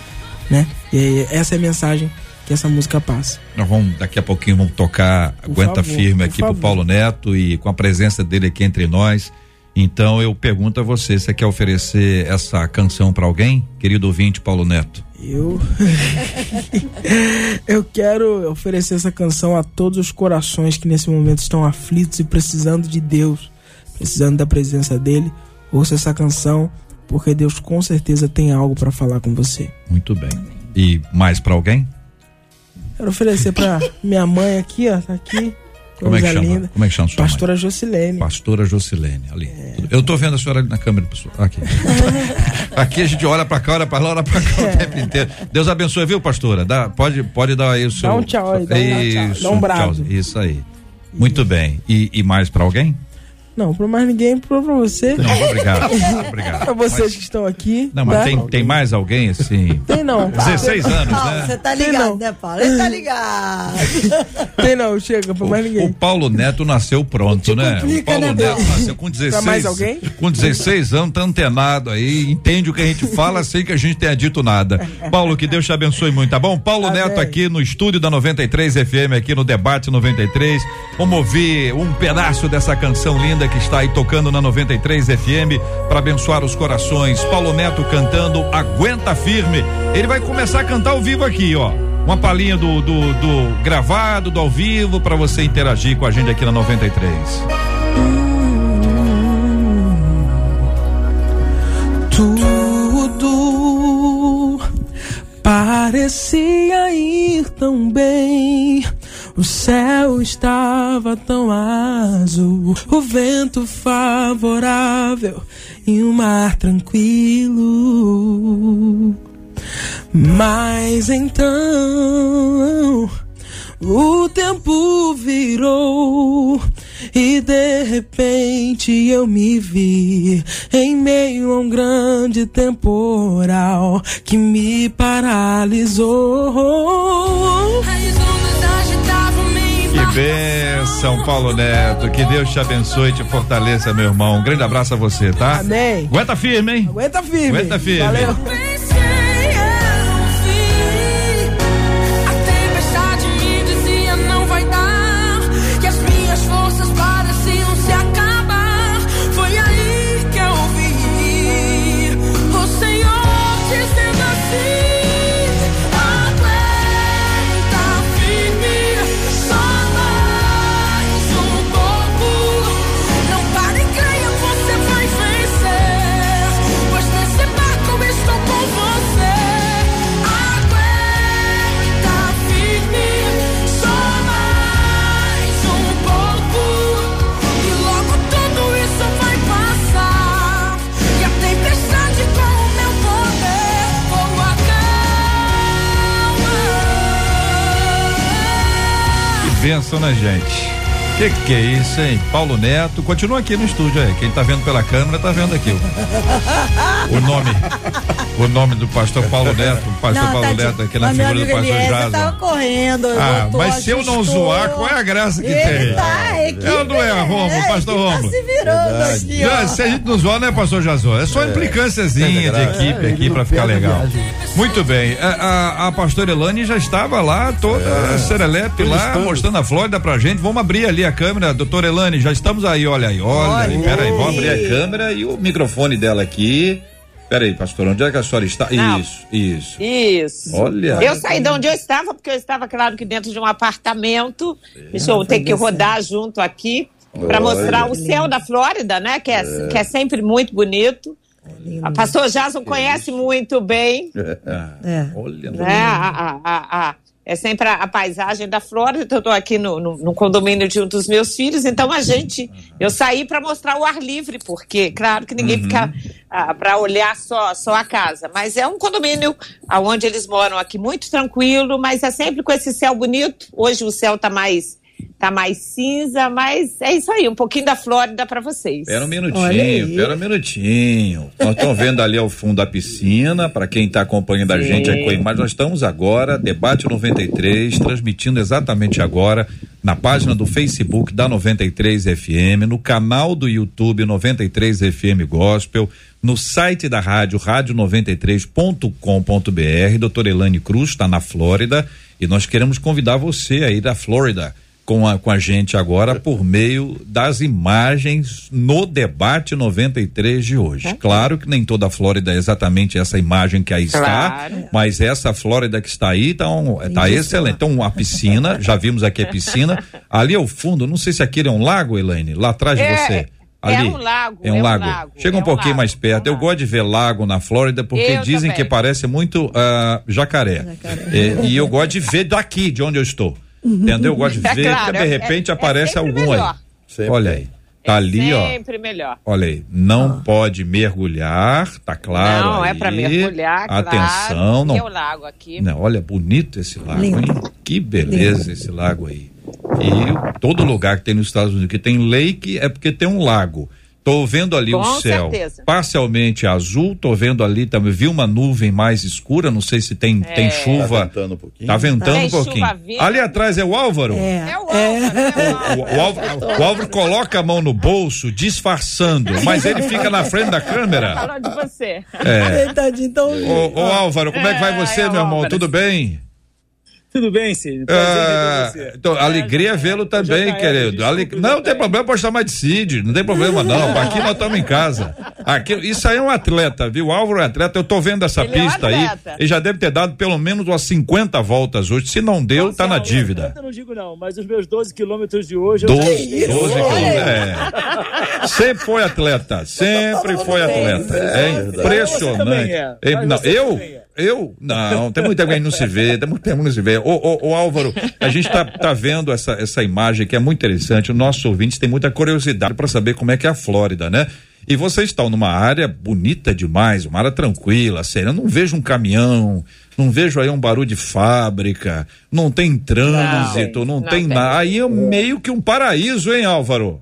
S9: né? E essa é a mensagem que essa música passa.
S1: Nós vamos, daqui a pouquinho, vamos tocar
S9: Por
S1: Aguenta
S9: favor,
S1: Firme aqui pro
S9: favor.
S1: Paulo Neto e com a presença dele aqui entre nós. Então eu pergunto a você, você quer oferecer essa canção para alguém? Querido ouvinte Paulo Neto.
S9: Eu eu quero oferecer essa canção a todos os corações que nesse momento estão aflitos e precisando de Deus, precisando da presença dele. Ouça essa canção, porque Deus com certeza tem algo para falar com você.
S1: Muito bem. E mais para alguém?
S9: Quero oferecer para minha mãe aqui, ó, tá aqui.
S1: Como é que chama?
S9: linda.
S1: Como é que chama sua mãe?
S9: Pastora Jocilene.
S1: Pastora Jocilene, ali. Eu tô vendo a senhora ali na câmera, pessoal. Aqui. Aqui a gente olha pra cá, olha pra lá, olha pra cá o tempo inteiro. Deus abençoe, viu, pastora? Dá, pode, pode dar aí o seu.
S9: um tchau aí, dá um
S1: Isso,
S9: dá um brado.
S1: tchau. Isso aí. Muito bem. E, e mais pra alguém?
S9: Não, pra mais ninguém, pra, pra você.
S1: Não, obrigado. obrigado.
S9: pra vocês que estão aqui.
S1: Não, mas
S9: tá?
S1: tem, tem mais alguém assim?
S9: Tem não.
S1: 16 anos,
S2: Paulo,
S1: né?
S2: você tá ligado, né, Paulo? Ele tá ligado.
S9: Tem não, chega, pra mais
S1: O
S9: ninguém.
S1: Paulo Neto nasceu pronto, né?
S2: complica,
S1: o Paulo
S2: né,
S1: Neto nasceu com 16.
S9: mais alguém?
S1: Com 16 anos, tá antenado aí, entende o que a gente fala sem que a gente tenha dito nada. Paulo, que Deus te abençoe muito, tá bom? Paulo
S9: Amém.
S1: Neto aqui no estúdio da 93 FM, aqui no Debate 93. Vamos ouvir um pedaço dessa canção linda que está aí tocando na 93 FM para abençoar os corações. Paulo Neto cantando Aguenta Firme. Ele vai começar a cantar ao vivo aqui, ó. Uma palhinha do, do, do gravado, do ao vivo, para você interagir com a gente aqui na 93.
S9: Tudo parecia ir tão bem. O céu estava tão azul, o vento favorável e o mar tranquilo. Mas então o tempo virou e de repente eu me vi em meio a um grande temporal que me paralisou.
S1: Bênção, Paulo Neto. Que Deus te abençoe e te fortaleça, meu irmão. Um grande abraço a você, tá?
S9: Amém.
S1: Aguenta firme, hein?
S9: Aguenta firme.
S1: Aguenta firme.
S9: Valeu.
S10: Que
S1: bênção, né, gente? Que que é isso, hein? Paulo Neto, continua aqui no estúdio aí. Quem tá vendo pela câmera tá vendo aqui. O, o nome, o nome do pastor Paulo Neto, o pastor
S2: Não,
S1: Paulo
S2: tadinho.
S1: Neto aqui na figura do pastor Jason.
S2: tava correndo.
S1: Ah, mas se eu não zoar, qual é a graça que
S2: Ele
S1: tem?
S2: Tá, a equipe,
S1: Eu não é, Romulo,
S2: é,
S1: pastor
S2: a equipe
S1: Romulo.
S2: Tá se virando aqui, ó.
S1: Não, se a gente não zoar, né, pastor Jazô? É só implicânciazinha de equipe aqui pra ficar legal. Muito bem. A, a, a pastora Elane já estava lá, toda serelepe lá, mostrando a Flórida pra gente. Vamos abrir ali a câmera, doutora Elane, já estamos aí, olha aí, olha aí. Pera aí, vamos abrir a câmera e o microfone dela aqui. Pera aí, pastor, onde é que a senhora está?
S5: Não.
S1: Isso, isso.
S5: Isso.
S1: Olha.
S5: Eu saí de onde eu estava, porque eu estava, claro, que dentro de um apartamento. Deixa eu ter que rodar junto aqui para
S4: Olha.
S5: mostrar o céu da Flórida, né? Que é, que é sempre muito bonito. A pastor Jason conhece muito bem,
S2: É.
S1: Olha,
S5: né? A, a- a- a- é sempre a, a paisagem da Flórida. Eu estou aqui no, no- no condomínio de um dos meus filhos, então a gente. Eu saí para mostrar o ar livre, porque, claro, que ninguém fica para olhar só, só a casa. Mas é um condomínio onde eles moram aqui muito tranquilo, mas é sempre com esse céu bonito. Hoje o céu está mais. Tá mais cinza, mas é isso aí, um pouquinho da Flórida para vocês.
S1: Pera um minutinho,
S2: aí.
S1: pera um minutinho. Nós estamos vendo ali ao fundo da piscina, para quem está acompanhando a gente aí com a imagem, nós estamos agora, Debate 93, transmitindo exatamente agora na página do Facebook da 93 FM, no canal do YouTube 93 FM Gospel, no site da rádio, rádio93.com.br. Doutora Elane Cruz está na Flórida e nós queremos convidar você aí da Flórida com a, com a gente agora por meio das imagens no debate 93 de hoje. Claro que nem toda a Flórida é exatamente essa imagem que aí está,
S5: Claro.
S1: mas essa Flórida que está aí tá, um, tá excelente. Então, a piscina, já vimos aqui a piscina. Ali ao fundo, não sei se aquele é um lago, Elaine, lá atrás de
S5: É,
S1: você.
S5: é
S1: Ali.
S5: um lago,
S1: É um
S5: é um
S1: lago.
S5: lago,
S1: Chega um
S5: é um
S1: pouquinho
S5: lago,
S1: mais perto.
S5: é um
S1: Eu gosto de ver lago na Flórida porque
S5: Eu
S1: dizem
S5: também.
S1: que parece muito ah, jacaré. É, e eu gosto de ver daqui, de onde eu estou. Entendeu? Eu gosto de
S5: É
S1: ver,
S5: claro,
S1: porque de
S5: é-
S1: repente
S5: é
S1: aparece
S5: sempre
S1: algum
S5: melhor.
S1: aí. Olha aí. Tá ali, ó.
S5: Sempre melhor.
S1: Olha aí, não pode mergulhar, tá claro.
S5: não, é
S1: aí.
S5: pra mergulhar,
S1: Atenção,
S5: claro.
S1: não.
S5: E o lago aqui.
S1: Não, olha, bonito esse lago,
S2: Lindo.
S1: hein? Que beleza esse lago aí. E todo lugar que tem nos Estados Unidos que tem lake é porque tem um lago. Tô vendo ali
S5: Com
S1: o céu
S5: certeza.
S1: parcialmente azul, tô vendo ali também, vi uma nuvem mais escura, não sei se tem,
S5: É.
S1: tem chuva.
S4: Tá ventando um pouquinho.
S1: Tá ventando
S5: Tem
S1: um pouquinho. Ali atrás é o Álvaro?
S2: É.
S5: É o Álvaro, é o
S1: O,
S5: Álvaro.
S1: o Álvaro, o Álvaro coloca a mão no bolso, disfarçando, mas ele fica na frente da câmera.
S5: Falando de você.
S1: É.
S2: Tadinho, então.
S1: Ô, ô Álvaro, como é que vai
S5: É,
S1: você,
S5: é
S1: meu irmão?
S5: Álvaro.
S1: Tudo bem?
S11: Tudo bem, Cid?
S1: Ah,
S11: ver você.
S1: então, alegria vê-lo também,
S11: JR,
S1: querido.
S11: desculpa,
S1: Ale- Não, não tem problema, pode chamar de Cid, não tem problema não. Aqui nós estamos em casa. Aqui, isso aí é um atleta, viu? O Álvaro é atleta, eu tô vendo essa
S5: Ele é um
S1: pista aí. Ele já deve ter dado pelo menos umas 50 voltas hoje. Se não deu, tá na dívida.
S11: Eu não digo não, mas os meus 12 quilômetros de hoje... eu
S1: 12,
S11: já
S1: 12
S11: fiz.
S1: quilômetros. É. Sempre foi atleta, sempre foi atleta. É impressionante.
S11: é.
S1: É, não,
S11: você
S1: eu? Eu? Não, tem muito tempo que a gente não se vê, tem muito tempo que não se vê. Ô, ô, ô, Álvaro, a gente tá, tá vendo essa, essa imagem que é muito interessante. Os nossos ouvintes têm muita curiosidade para saber como é que é a Flórida, né? E vocês estão numa área bonita demais, uma área tranquila, sério. Eu não vejo um caminhão, não vejo aí um barulho de fábrica, não tem trânsito, não,
S5: não
S1: tem
S5: tem.
S1: nada. Aí é meio que um paraíso, hein, Álvaro?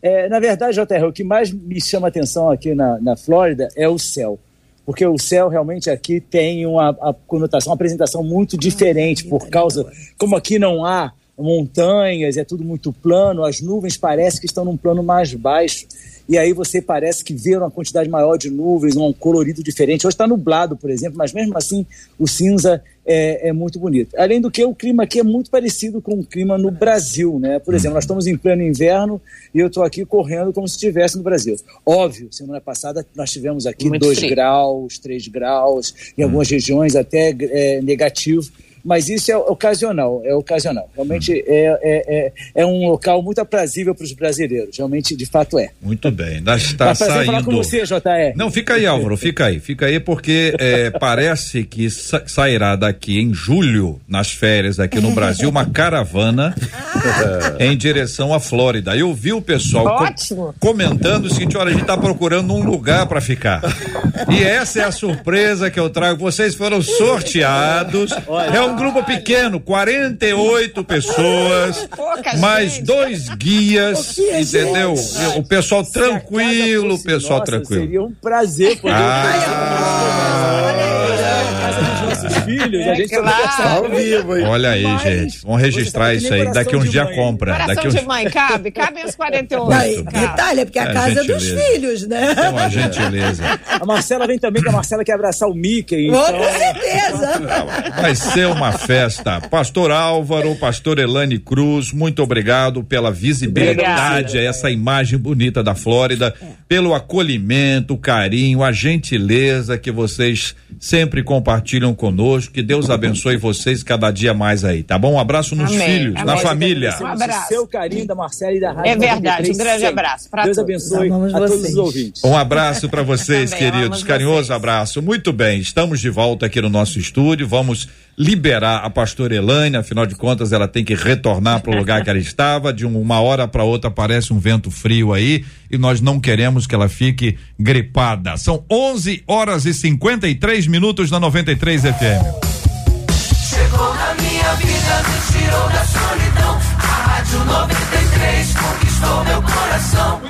S11: É, na verdade, JR, o que mais me chama atenção aqui na, na Flórida é o céu. Porque o céu realmente aqui tem uma a conotação, uma apresentação muito diferente, por causa. Como aqui não há montanhas, é tudo muito plano, as nuvens parecem que estão num plano mais baixo. E aí você parece que vê uma quantidade maior de nuvens, um colorido diferente. Hoje está nublado, por exemplo, mas mesmo assim o cinza é, é muito bonito. Além do que, o clima aqui é muito parecido com o clima no Brasil, né? Por exemplo, nós estamos em pleno inverno e eu estou aqui correndo como se estivesse no Brasil. Óbvio, semana passada nós tivemos aqui
S5: Muito
S11: 2
S5: frio.
S11: graus, 3 graus, em algumas regiões até é, negativo. Mas isso é ocasional, é ocasional. Realmente é, é, é, é um local muito aprazível para os brasileiros. Realmente, de fato, é.
S1: Muito bem, está
S11: Tá prazer falar com
S1: saindo.
S11: você, JR.
S1: Não, fica aí, Álvaro, fica aí, fica aí, porque é, parece que sa- sairá daqui em julho, nas férias aqui no Brasil, uma caravana em direção à Flórida. Eu vi o pessoal co-
S5: Ótimo.
S1: comentando o seguinte: olha, a gente tá procurando um lugar para ficar. E essa é a surpresa que eu trago. Vocês foram sorteados. É um grupo pequeno, 48 pessoas,
S5: Pouca
S1: mais
S5: gente.
S1: dois guias, entendeu? O pessoal tranquilo, o pessoal
S11: nossa,
S1: tranquilo.
S11: Seria um prazer poder
S1: Ah,
S11: filhos. A gente
S5: É claro.
S3: Tá ao vivo, hein?
S1: olha aí,
S11: Mas
S1: gente. Vamos registrar
S11: você
S1: isso aí. Daqui uns dias compra.
S5: Coração
S1: Daqui uns...
S5: de mãe, cabe? Cabem os 48.
S2: Não, e
S5: cabe.
S2: detalhe, é porque a casa é dos filhos, né?
S1: É uma gentileza.
S11: A Marcela vem também, que a Marcela quer abraçar o Mickey. Então,
S2: com certeza.
S1: Vai ser uma festa. Pastor Álvaro, pastor Elane Cruz, muito obrigado pela visibilidade, essa imagem bonita da Flórida, pelo acolhimento, o carinho, a gentileza que vocês sempre compartilham conosco. Que Deus abençoe vocês cada dia mais aí, tá bom? Um abraço nos
S5: Amém,
S1: filhos,
S5: amém.
S1: na família.
S5: Um abraço.
S11: seu carinho da Marcela e da Rádio
S5: É verdade,
S11: 93
S5: um grande abraço pra
S11: Deus
S5: todos.
S11: abençoe
S2: Amamos
S11: a todos os ouvintes.
S1: Um abraço para vocês, queridos. Carinhoso
S5: vocês.
S1: abraço. Muito bem, estamos de volta aqui no nosso estúdio. Vamos liberar a pastora Elaine, afinal de contas, ela tem que retornar para o lugar que ela estava. De uma hora para outra aparece um vento frio aí e nós não queremos que ela fique gripada. São 11 horas e 53 minutos na 93 FM.
S7: Chegou na minha vida, me tirou da solidão. A Rádio 93 meu coração.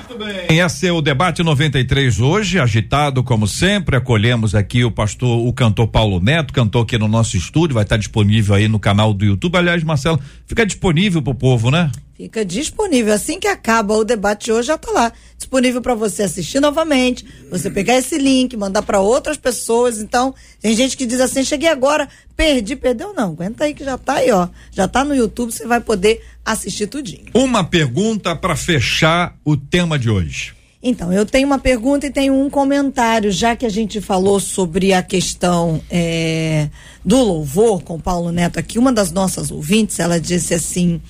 S1: Esse é o debate 93 hoje, agitado como sempre. Acolhemos aqui o pastor, o cantor Paulo Neto, cantor aqui no nosso estúdio, vai estar disponível aí no canal do YouTube. Aliás, Marcelo, fica disponível pro povo, né?
S2: Fica disponível. Assim que acaba o debate de hoje, já tá lá. Disponível para você assistir novamente, você pegar esse link, mandar para outras pessoas. Então, tem gente que diz assim: cheguei agora, perdi, perdeu. Não, aguenta aí que já tá aí, ó. Já tá no YouTube, você vai poder assistir tudinho.
S1: Uma pergunta para fechar o tema de hoje.
S2: Então, eu tenho uma pergunta e tenho um comentário, já que a gente falou sobre a questão é, do louvor com o Paulo Neto aqui. Uma das nossas ouvintes, ela disse assim: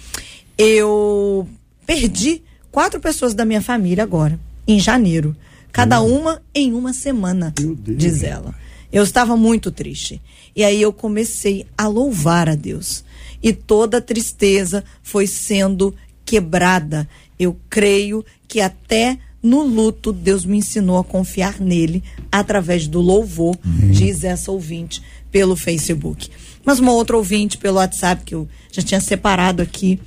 S2: Eu perdi quatro pessoas da minha família agora, em janeiro. Cada uma em uma semana, diz ela. Eu estava muito triste. E aí eu comecei a louvar a Deus. E toda a tristeza foi sendo quebrada. Eu creio que até no luto Deus me ensinou a confiar nele através do louvor, diz essa ouvinte pelo Facebook. Mas uma outra ouvinte pelo WhatsApp que eu já tinha separado aqui,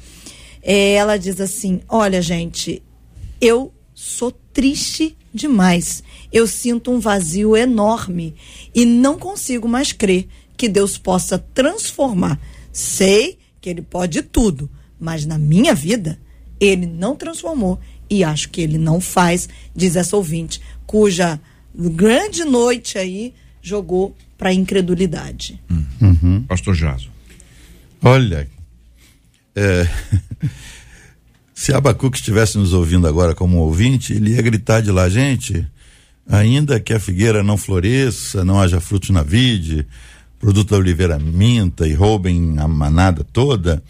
S2: é, ela diz assim: Olha, gente, eu sou triste demais. Eu sinto um vazio enorme e não consigo mais crer que Deus possa transformar. Sei que Ele pode tudo, mas na minha vida Ele não transformou e acho que Ele não faz, diz essa ouvinte, cuja grande noite aí jogou para incredulidade.
S1: Pastor Jaso.
S4: Olha, é, se Abacuque estivesse nos ouvindo agora como ouvinte, ele ia gritar de lá, gente, ainda que a figueira não floresça, não haja frutos na vide, produto da oliveira minta e roubem a manada toda,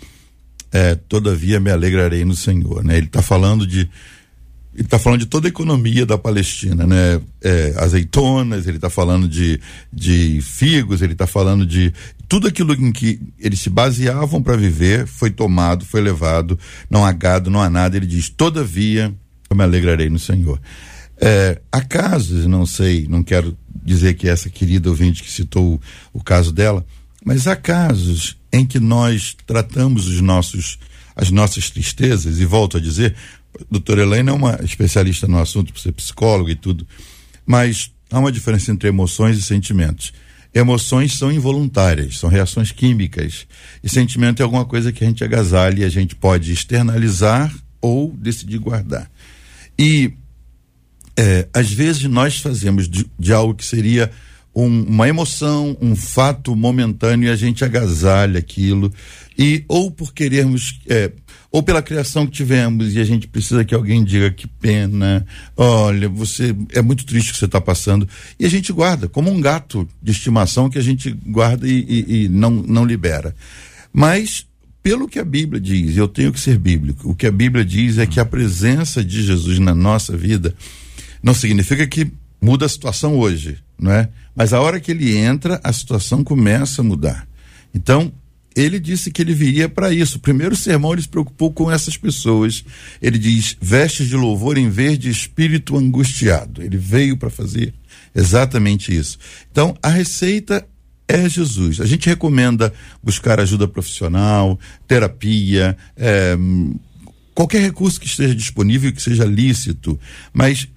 S4: é, todavia me alegrarei no Senhor, né? Ele está falando de ele está falando de toda a economia da Palestina, né? É, azeitonas, ele está falando de, de figos, ele está falando de tudo aquilo em que eles se baseavam para viver foi tomado, foi levado, não há gado, não há nada. Ele diz: todavia eu me alegrarei no Senhor. É, há casos, não sei, não quero dizer que essa querida ouvinte que citou o, o caso dela, mas há casos em que nós tratamos os nossos, as nossas tristezas, e volto a dizer, a doutora Helena é uma especialista no assunto, por ser psicóloga e tudo, mas há uma diferença entre emoções e sentimentos. Emoções são involuntárias, são reações químicas, e sentimento é alguma coisa que a gente agasalha e a gente pode externalizar ou decidir guardar. E é, às vezes nós fazemos de, de algo que seria um- uma emoção, um fato momentâneo e a gente agasalha aquilo e ou por querermos é, ou pela criação que tivemos e a gente precisa que alguém diga que pena, olha, você é muito triste o que você está passando e a gente guarda como um gato de estimação que a gente guarda e, e- e não não libera. Mas pelo que a Bíblia diz, eu tenho que ser bíblico. O que a Bíblia diz é que a presença de Jesus na nossa vida não significa que muda a situação hoje, não é? Mas a hora que ele entra, a situação começa a mudar. Então, ele disse que ele viria para isso. O primeiro sermão ele se preocupou com essas pessoas. Ele diz: vestes de louvor em vez de espírito angustiado. Ele veio para fazer exatamente isso. Então, a receita é Jesus. A gente recomenda buscar ajuda profissional, terapia, é, qualquer recurso que esteja disponível e que seja lícito, mas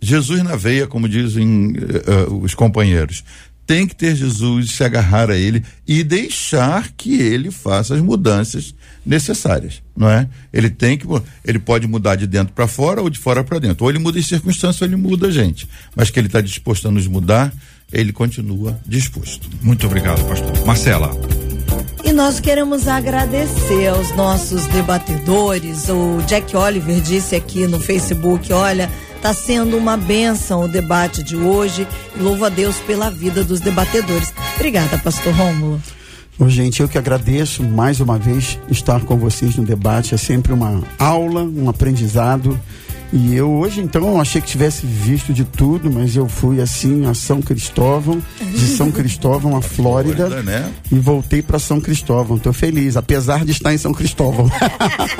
S4: Jesus na veia, como dizem eh, os companheiros. Tem que ter Jesus, se agarrar a ele e deixar que ele faça as mudanças necessárias, não é? Ele tem que, ele pode mudar de dentro para fora ou de fora para dentro. Ou ele muda em circunstância ou ele muda a gente. Mas que ele está disposto a nos mudar, ele continua disposto.
S1: Muito obrigado, pastor. Marcela.
S2: Nós queremos agradecer aos nossos debatedores. O Jack Oliver disse aqui no Facebook: olha, está sendo uma benção o debate de hoje. Louvo a Deus pela vida dos debatedores. Obrigada, Pastor Rômulo.
S3: Gente, eu que agradeço mais uma vez estar com vocês no debate. É sempre uma aula, um aprendizado. E eu hoje, então, achei que tivesse visto de tudo, mas eu fui assim a São Cristóvão, de São Cristóvão a Flórida,
S4: Flórida, né?
S3: e voltei para São Cristóvão. Tô feliz, apesar de estar em São Cristóvão.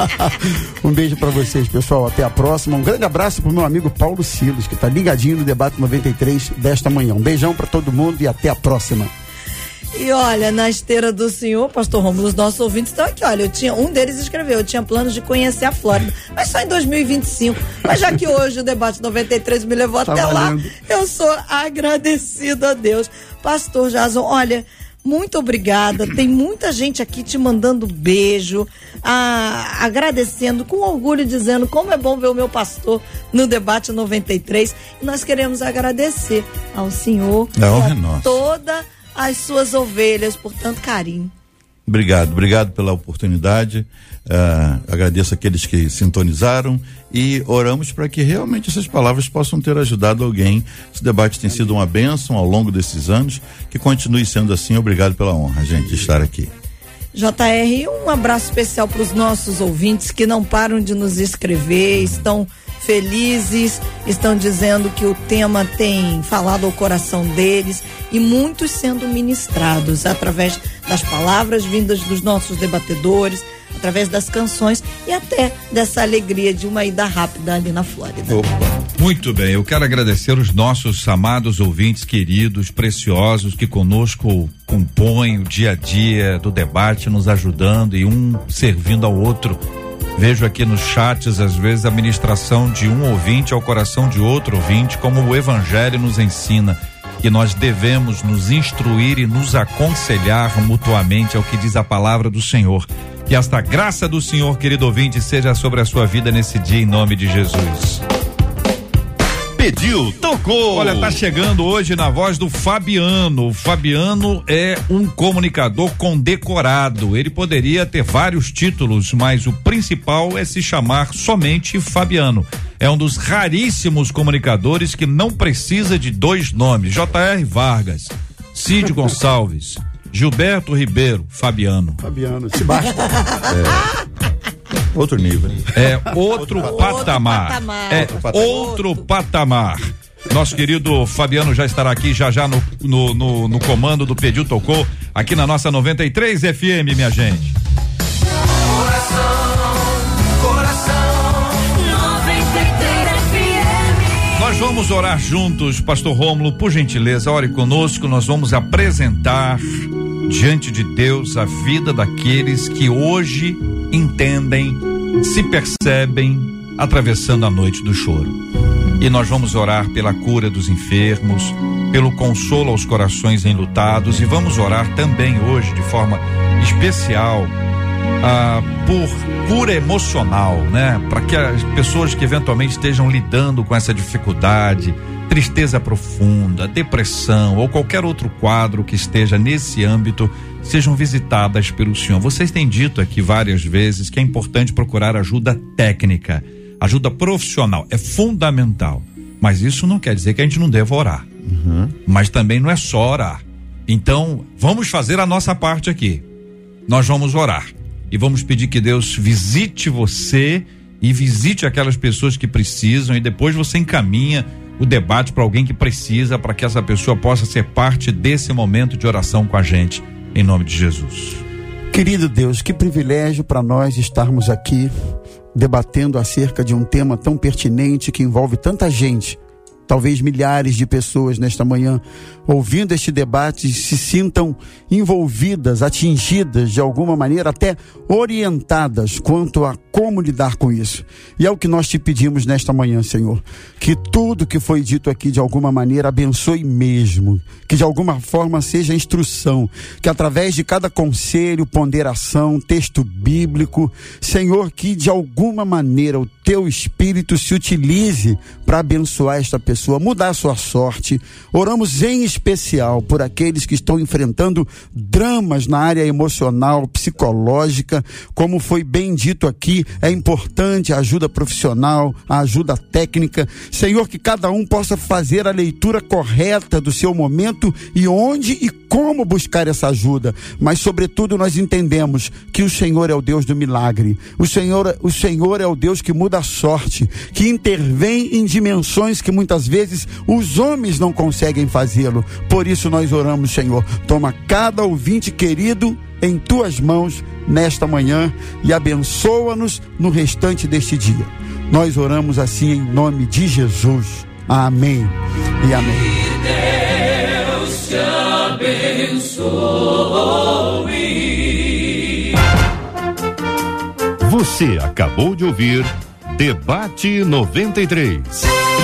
S3: um beijo para vocês, pessoal. Até a próxima. Um grande abraço pro meu amigo Paulo Silos, que tá ligadinho no debate 93 desta manhã. Um beijão para todo mundo e até a próxima.
S2: E olha, na esteira do senhor, pastor Romulo, os nossos ouvintes estão aqui. Olha, eu tinha, um deles escreveu, eu tinha planos de conhecer a Flórida, mas só em 2025. Mas já que hoje o debate 93 me levou
S3: Tá
S2: até lá,
S3: valendo.
S2: eu sou agradecido a Deus. Pastor Jason, olha, muito obrigada. Tem muita gente aqui te mandando beijo, ah, agradecendo com orgulho, dizendo como é bom ver o meu pastor no debate 93. E nós queremos agradecer ao senhor
S4: A honra
S2: e
S4: é
S2: toda as suas ovelhas por tanto carinho.
S4: Obrigado, obrigado pela oportunidade. Ah, agradeço aqueles que sintonizaram e oramos para que realmente essas palavras possam ter ajudado alguém. Esse debate tem sido uma bênção ao longo desses anos, que continue sendo assim. Obrigado pela honra, gente, de estar aqui.
S2: JR, um abraço especial para os nossos ouvintes que não param de nos escrever, estão felizes, estão dizendo que o tema tem falado ao coração deles e muitos sendo ministrados através das palavras vindas dos nossos debatedores, através das canções e até dessa alegria de uma ida rápida ali na Flórida.
S1: Muito bem, eu quero agradecer os nossos amados ouvintes queridos, preciosos, que conosco compõem o dia a dia do debate, nos ajudando e um servindo ao outro. Vejo aqui nos chats, às vezes, a ministração de um ouvinte ao coração de outro ouvinte, como o Evangelho nos ensina, que nós devemos nos instruir e nos aconselhar mutuamente ao que diz a palavra do Senhor. Que esta graça do Senhor, querido ouvinte, seja sobre a sua vida nesse dia, em nome de Jesus.
S8: Pediu, tocou.
S1: Olha, tá chegando hoje na voz do Fabiano. O Fabiano é um comunicador condecorado. Ele poderia ter vários títulos, mas o principal é se chamar somente Fabiano. É um dos raríssimos comunicadores que não precisa de dois nomes: J.R. Vargas, Cid Gonçalves, Gilberto Ribeiro, Fabiano.
S3: Fabiano, se basta.
S4: Outro nível.
S1: É outro, patamar.
S2: patamar.
S1: É outro patamar. Nosso querido Fabiano já estará aqui já já no, no, no, no comando do Pediu Tocou, aqui na nossa 93 FM, minha gente. Nós vamos orar juntos, Pastor Rômulo, por gentileza, ore conosco. Nós vamos apresentar diante de Deus a vida daqueles que hoje entendem, se percebem atravessando a noite do choro. E nós vamos orar pela cura dos enfermos, pelo consolo aos corações enlutados e vamos orar também hoje de forma especial ah, por cura emocional, né? Para que as pessoas que eventualmente estejam lidando com essa dificuldade, tristeza profunda, depressão ou qualquer outro quadro que esteja nesse âmbito sejam visitadas pelo Senhor. Vocês têm dito aqui várias vezes que é importante procurar ajuda técnica, ajuda profissional, é fundamental. Mas isso não quer dizer que a gente não deva orar. Mas também não é só orar. Então, vamos fazer a nossa parte aqui. Nós vamos orar e vamos pedir que Deus visite você e visite aquelas pessoas que precisam e depois você encaminha o debate para alguém que precisa para que essa pessoa possa ser parte desse momento de oração com a gente em nome de Jesus.
S3: Querido Deus, que privilégio para nós estarmos aqui debatendo acerca de um tema tão pertinente que envolve tanta gente. Talvez milhares de pessoas nesta manhã ouvindo este debate se sintam envolvidas, atingidas de alguma maneira, até orientadas quanto a como lidar com isso. E é o que nós te pedimos nesta manhã, Senhor. Que tudo que foi dito aqui de alguma maneira abençoe mesmo, que de alguma forma seja instrução, que através de cada conselho, ponderação, texto bíblico, Senhor, que de alguma maneira o teu espírito se utilize para abençoar esta pessoa, mudar sua sorte. Oramos em especial por aqueles que estão enfrentando dramas na área emocional, psicológica, como foi bem dito aqui, é importante a ajuda profissional, a ajuda técnica. Senhor, que cada um possa fazer a leitura correta do seu momento e onde e como buscar essa ajuda. Mas, sobretudo, nós entendemos que o Senhor é o Deus do milagre. O Senhor, o Senhor é o Deus que muda a sorte, que intervém em dimensões que muitas vezes os homens não conseguem fazê-lo. Por isso nós oramos, Senhor. Toma cada ouvinte querido em tuas mãos nesta manhã e abençoa-nos no restante deste dia. Nós oramos assim em nome de Jesus. Amém e amém.
S7: Deus te abençoe.
S8: Você acabou de ouvir Debate 93.